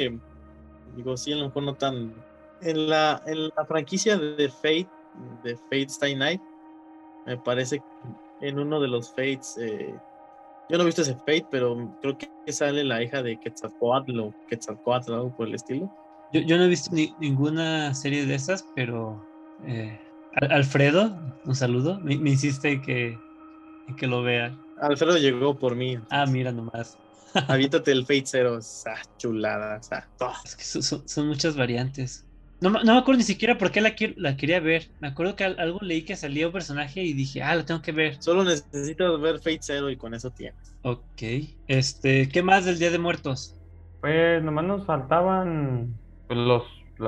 digo, sí, a lo mejor no tan... En la, en la franquicia de Fate, de Fate Stay Night, me parece que en uno de los Fates, eh, yo no he visto ese Fate, pero creo que sale la hija de Quetzalcoatl o Quetzalcoatl, algo por el estilo. Yo, yo no he visto ninguna serie de esas, pero eh, Alfredo, un saludo, me, insiste que, que lo vea. Alfredo llegó por mí. Ah, mira nomás. Aviéntate el Fate Zero, esa chulada. Es que son, muchas variantes. No, me acuerdo ni siquiera por qué la, la quería ver. Me acuerdo que algo leí que salía un personaje y dije, ah, lo tengo que ver. Solo necesito ver Fate Zero y con eso tienes. Ok. Este, ¿qué más del Día de Muertos? Pues nomás nos faltaban los,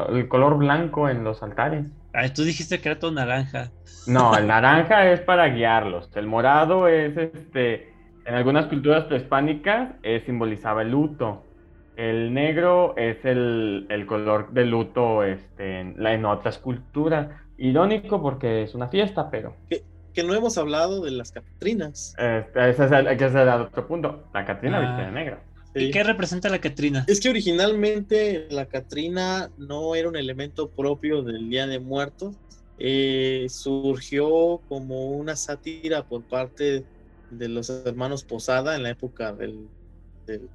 el color blanco en los altares. Ay, tú dijiste que era todo naranja. No, el naranja es para guiarlos. El morado es este. En algunas culturas prehispánicas eh, simbolizaba el luto. El negro es el, color del luto este, en, otras culturas. Irónico porque es una fiesta, pero. Que, no hemos hablado de las Catrinas. Este, ese es el, que es el otro punto. La Catrina viste de ah. negro. ¿Y qué representa la Catrina? Es que originalmente la Catrina no era un elemento propio del Día de Muertos. Eh, surgió como una sátira por parte de los hermanos Posada en la época del,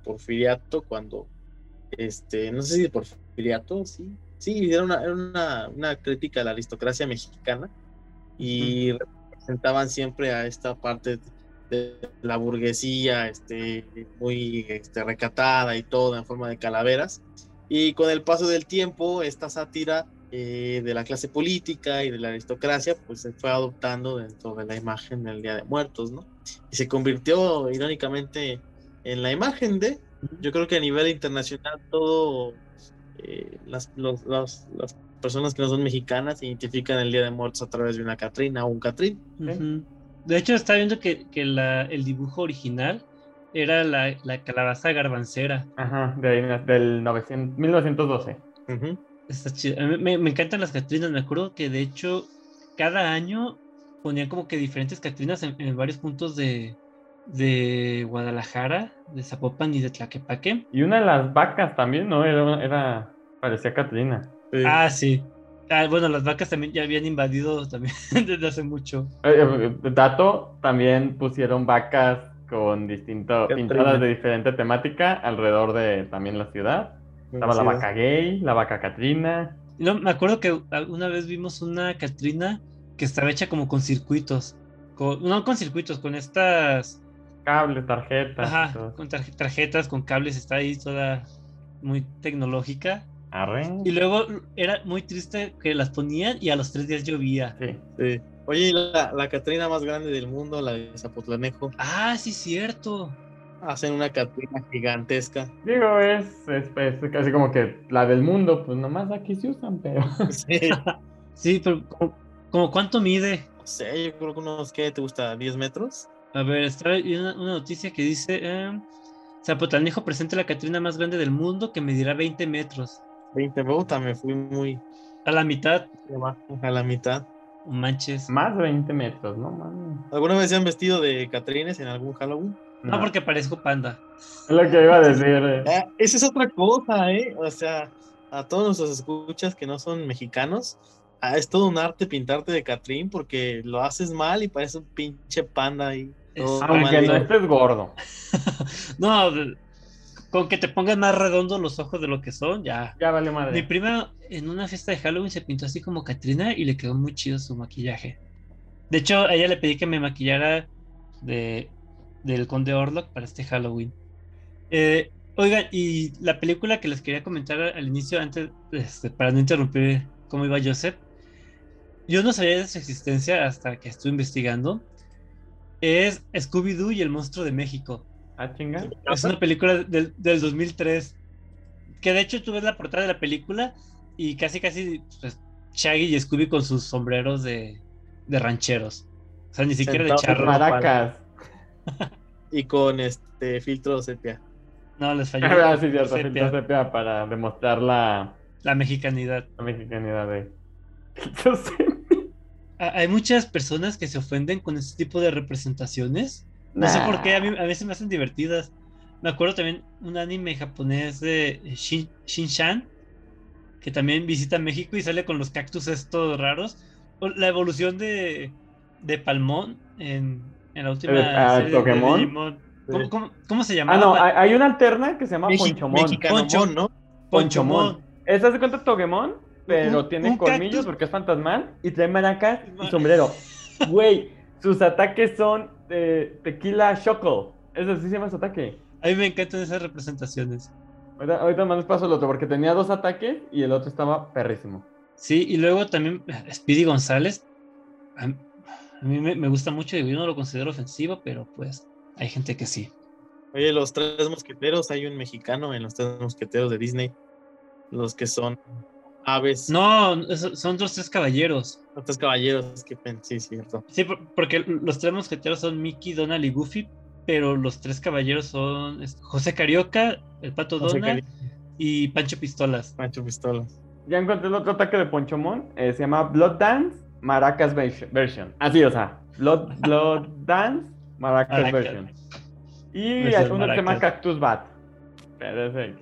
porfiriato, cuando, este, no sé si de porfiriato, sí, sí, era una, una, crítica a la aristocracia mexicana y representaban siempre a esta parte de la burguesía este, muy este, recatada y todo en forma de calaveras. Y con el paso del tiempo, esta sátira eh, de la clase política y de la aristocracia, pues se fue adoptando dentro de la imagen del Día de Muertos, ¿no? Y se convirtió irónicamente en la imagen de, yo creo que a nivel internacional todo eh, las, los- los- las personas que no son mexicanas identifican el Día de Muertos a través de una Catrina o un Catrín. De hecho, está viendo que, que la- el dibujo original era la, la calabaza garbancera. Ajá, de ahí, del 900, 1912. Ujú. Está chido. A mí Me, me encantan las Catrinas. Me acuerdo que de hecho cada año ponían como que diferentes Catrinas en, en varios puntos de, de Guadalajara, de Zapopan y de Tlaquepaque. Y una de las vacas también, ¿no? Era, era parecía Catrina. Sí. Ah, sí. Ah, bueno, las vacas también ya habían invadido también desde hace mucho. Eh, eh, dato, también pusieron vacas con distinto, Catrina. pintadas de diferente temática alrededor de también la ciudad. Estaba la vaca gay, la vaca Catrina. No, me acuerdo que una vez vimos una Catrina que estaba hecha como con circuitos. Con- no con circuitos, con estas Cables, tarjetas. y Ajá, todo. con tarje- tarjetas, con cables, está ahí toda muy tecnológica. Arre. Y luego era muy triste que las ponían y a los tres días llovía. Sí. Sí. Oye, la, la Catrina más grande del mundo, la de Zapotlanejo, Ah, sí, cierto. hacen una Catrina gigantesca. Digo, es, es, es casi como que la del mundo, pues nomás aquí se usan, pero. Sí. Sí, pero como, como cuánto mide. No sé, yo creo que unos, ¿qué te gusta? ¿10 metros? A ver, está ahí una, una noticia que dice: eh, Zapotlanejo presenta la Catrina más grande del mundo que medirá 20 metros. 20 puta, me fui muy A la mitad, a la mitad. manches. Más de 20 metros, ¿no? Mames. ¿Alguna vez se han vestido de Catrines en algún Halloween? No, porque parezco panda. Es lo que iba a decir. eh. Ah, esa es otra cosa, ¿eh? O sea, a todos nuestros escuchas que no son mexicanos, ah, es todo un arte pintarte de Catrín porque lo haces mal y parece un pinche panda ahí. Todo. Aunque no estés gordo. No, con que te pongas más redondos los ojos de lo que son, ya. Ya vale madre. Mi prima en una fiesta de Halloween se pintó así como Katrina y le quedó muy chido su maquillaje. De hecho, a ella le pedí que me maquillara de, del Conde Orlok para este Halloween. Eh, oigan, y la película que les quería comentar al inicio, antes, este, para no interrumpir cómo iba Joseph, yo no sabía de su existencia hasta que estuve investigando. Es Scooby-Doo y el monstruo de México. Ah, chinga. Es una película del, del 2003. Que de hecho tú ves la portada de la película y casi casi pues, Shaggy y Scooby con sus sombreros de, de rancheros. O sea, ni siquiera de charro. Maracas. Y con este filtro sepia. No, les falló Ah, sí, cierto. sepia, filtro sepia para demostrar la, la mexicanidad. la mexicanidad de. Ah, Hay muchas personas que se ofenden con este tipo de representaciones. No sé por qué, a mí, a mí se me hacen divertidas. Me acuerdo también un anime japonés de Shin, Shin-Chan, que también visita México y sale con los cactus estos raros. O La evolución de, de Palmón en, en la última Eh, ah, serie de Pokémon. Digimon. ¿Cómo, Sí. cómo- cómo se Ah, llamaba? no, hay, hay una alterna que se llama Mexi- Ponchomón. Mexicanomón, Poncho. ¿no? Ponchomon. Esa se cuenta Togemon, pero Un- tiene un colmillos cactus. porque es fantasmal y trae maracas Ma- y sombrero. Güey, sus ataques son de tequila choco. Eso sí se llama su ataque. A mí me encantan esas representaciones. Ahorita, ahorita más les paso el otro porque tenía dos ataques y el otro estaba perrísimo. Sí, y luego también eh, Speedy González. A, mí me, me gusta mucho, digo, yo no lo considero ofensivo, pero pues hay gente que sí. Oye, los tres mosqueteros, hay un mexicano en los tres mosqueteros de Disney. Los que son aves. No, son los tres caballeros. Los tres caballeros, que sí, cierto. Sí, por- porque los tres mosqueteros son Mickey, Donald y Goofy, pero los tres caballeros son José Carioca, el Pato José Donald Cari- y Pancho Pistolas. Pancho Pistolas. Ya encontré el otro ataque de Ponchomón. eh, se llama Blood Dance Maracas version-. Así, o sea, Blood, Blood Dance Maracas Maracas. Version. Y hay uno que se llama. Cactus Bat. Pero, ese-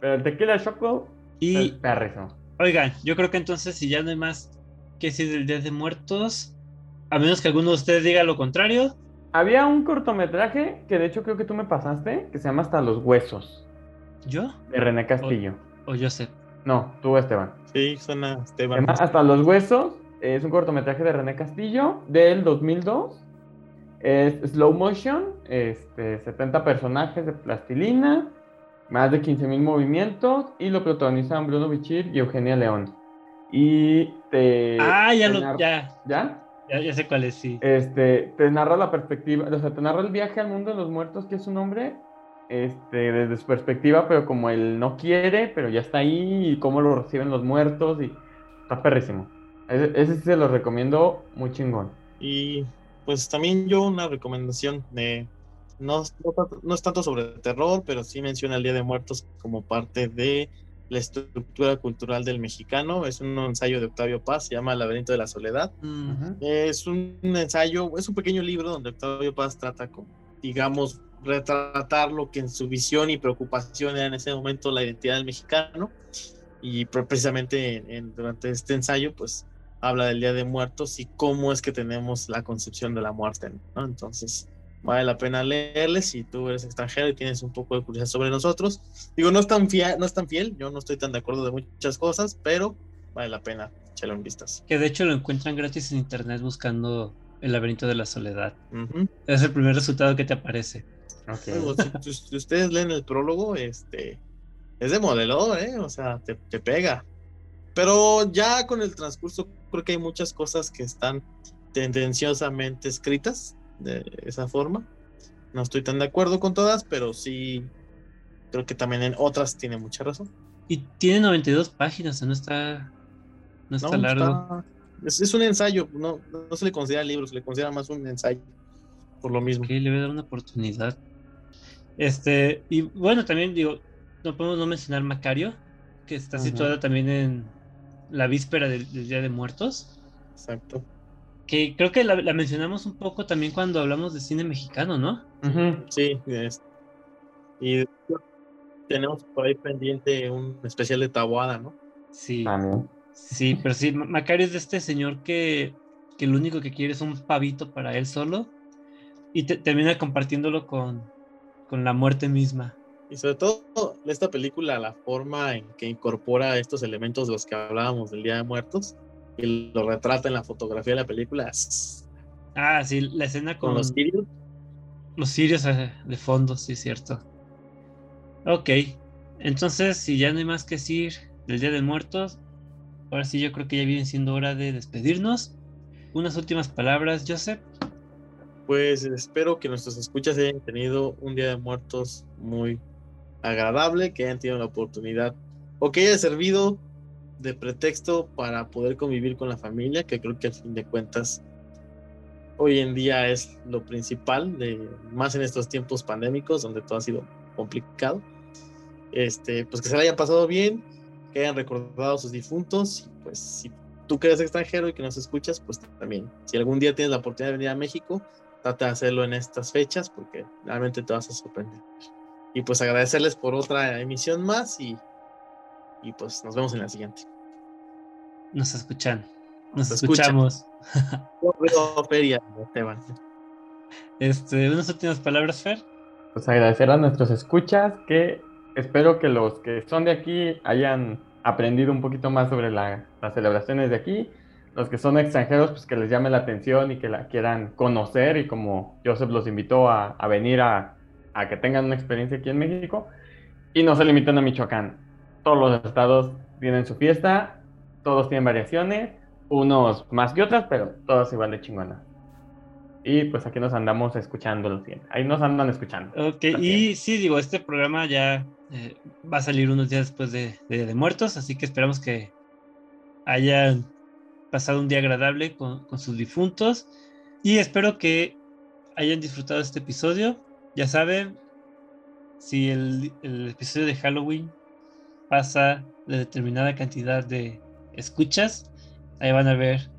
pero el tequila choco Y es perrísimo. Oigan, yo creo que entonces si ya no hay más que decir del Día de Muertos, a menos que alguno de ustedes diga lo contrario, Había un cortometraje que de hecho creo que tú me pasaste, que se llama Hasta los Huesos, yo de René Castillo. o Joseph. No, tú Esteban. Sí, suena Esteban. Hasta los Huesos. Es un cortometraje de René Castillo del 2002. Es slow motion, este, 70 personajes de plastilina, más de 15.000 movimientos y lo protagonizan Bruno Bichir y Eugenia León. Y te... ah, ya te lo, ¿Ya? ya, ya sé cuál es, sí. Este, te narra la perspectiva, o sea, te narra el viaje al mundo de los muertos, que es un hombre, este, desde su perspectiva, pero como él no quiere, pero ya está ahí, y cómo lo reciben los muertos, y está perrísimo. Ese, ese sí se lo recomiendo muy chingón. Y pues también yo una recomendación de no, no, no es tanto sobre terror, pero sí menciona el Día de Muertos como parte de la estructura cultural del mexicano. Es un ensayo de Octavio Paz, se llama El laberinto de la soledad. Es un ensayo, es un pequeño libro donde Octavio Paz trata con, digamos, retratar lo que en su visión y preocupación era en ese momento la identidad del mexicano. Y pre- precisamente en- en- durante este ensayo, pues habla del Día de Muertos y cómo es que tenemos la concepción de la muerte. ¿no? Entonces, vale la pena leerle si tú eres extranjero y tienes un poco de curiosidad sobre nosotros. Digo, no es tan fiel, no es tan fiel, yo no estoy tan de acuerdo de muchas cosas, pero vale la pena echarle un vistazo. Que de hecho lo encuentran gratis en internet buscando el laberinto de la soledad. Ujú. Es el primer resultado que te aparece. Luego, si, si- si ustedes leen el prólogo, este es de modelador, ¿eh? O sea, te, te pega. Pero ya con el transcurso, creo que hay muchas cosas que están tendenciosamente escritas de esa forma. No estoy tan de acuerdo con todas, pero sí creo que también en otras tiene mucha razón. Y tiene 92 páginas, no está, no está No, largo. está- Es, es un ensayo, no, no se le considera libro, se le considera más un ensayo. Por lo mismo. Ok, le voy a dar una oportunidad. Este, y bueno, también digo, no podemos no mencionar Macario, que está situada también en la víspera del, del Día de Muertos. Exacto. Que creo que la, la mencionamos un poco también cuando hablamos de cine mexicano, ¿no? Ujú. Sí, es- y tenemos por ahí pendiente un especial de Tabuada, ¿no? Sí, También. sí, pero sí, Ma- Macario es de este señor que, que lo único que quiere es un pavito para él solo y te- termina compartiéndolo con, con la muerte misma. Y sobre todo esta película, la forma en que incorpora estos elementos de los que hablábamos del Día de Muertos y lo retrata en la fotografía de la película Ah, sí, la escena con con, los sirios. Los sirios eh, de fondo, sí, cierto. Ok, entonces, si ya no hay más que decir del Día de Muertos, ahora sí yo creo que ya viene siendo hora de despedirnos. Unas últimas palabras, Joseph. Pues espero que nuestros escuchas hayan tenido un Día de Muertos muy agradable, que hayan tenido la oportunidad o que haya servido de pretexto para poder convivir con la familia, que creo que al fin de cuentas hoy en día es lo principal, de, más en estos tiempos pandémicos donde todo ha sido complicado. Este, pues que se la hayan pasado bien, que hayan recordado a sus difuntos, pues si tú que eres extranjero y que nos escuchas, pues también, si algún día tienes la oportunidad de venir a México, trata de hacerlo en estas fechas porque realmente te vas a sorprender. Y pues agradecerles por otra emisión más y, y pues nos vemos en la siguiente. Nos escuchan. Nos Nos escuchan. escuchamos. Feria, Esteban. Este, unas últimas palabras, Fer. Pues agradecer a nuestros escuchas, que espero que los que son de aquí hayan aprendido un poquito más sobre la- las celebraciones de aquí. Los que son extranjeros, pues que les llame la atención y que la quieran conocer y como Joseph los invitó a, a venir a, a que tengan una experiencia aquí en México. Y no se limiten a Michoacán. Todos los estados tienen su fiesta, todos tienen variaciones, unos más que otras, pero todas igual de chingonas. Y pues aquí nos andamos escuchando los siempre. Ahí nos andan escuchando. Ok, También. y sí, digo, este programa ya eh, va a salir unos días después de, de, de Muertos, así que esperamos que hayan pasado un día agradable con, con sus difuntos y espero que hayan disfrutado este episodio. Ya saben, si el, el episodio de Halloween pasa de determinada cantidad de escuchas, ahí van a ver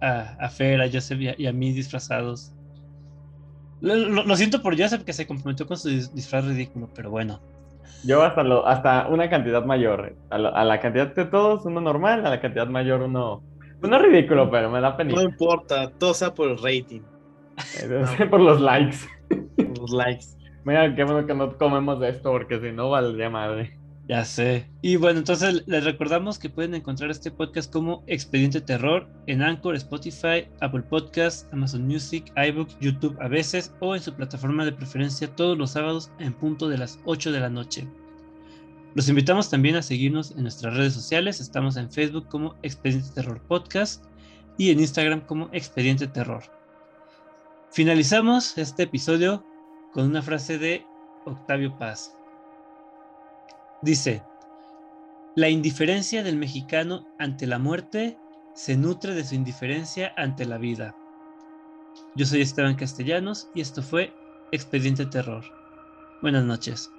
a, a Fer, a Joseph y a, y a mí disfrazados. Lo, lo- lo siento por Joseph que se comprometió con su dis- disfraz ridículo, pero bueno. Yo hasta, lo, hasta una cantidad mayor. A, la- a la cantidad de todos, uno normal, a la cantidad mayor, uno. pues no ridículo, pero me da No pena. importa, todo sea por el rating, por los likes. por los likes. Mira, qué bueno que no comemos de esto, porque si no, valdría madre. Ya sé. Y bueno, entonces les recordamos que pueden encontrar este podcast como Expediente Terror en Anchor, Spotify, Apple Podcasts, Amazon Music, iBooks, YouTube a veces o en su plataforma de preferencia todos los sábados en punto de las 8 de la noche. Los invitamos también a seguirnos en nuestras redes sociales. Estamos en Facebook como Expediente Terror Podcast y en Instagram como Expediente Terror. Finalizamos este episodio con una frase de Octavio Paz. Dice, la indiferencia del mexicano ante la muerte se nutre de su indiferencia ante la vida. Yo soy Esteban Castellanos y esto fue Expediente Terror. Buenas noches.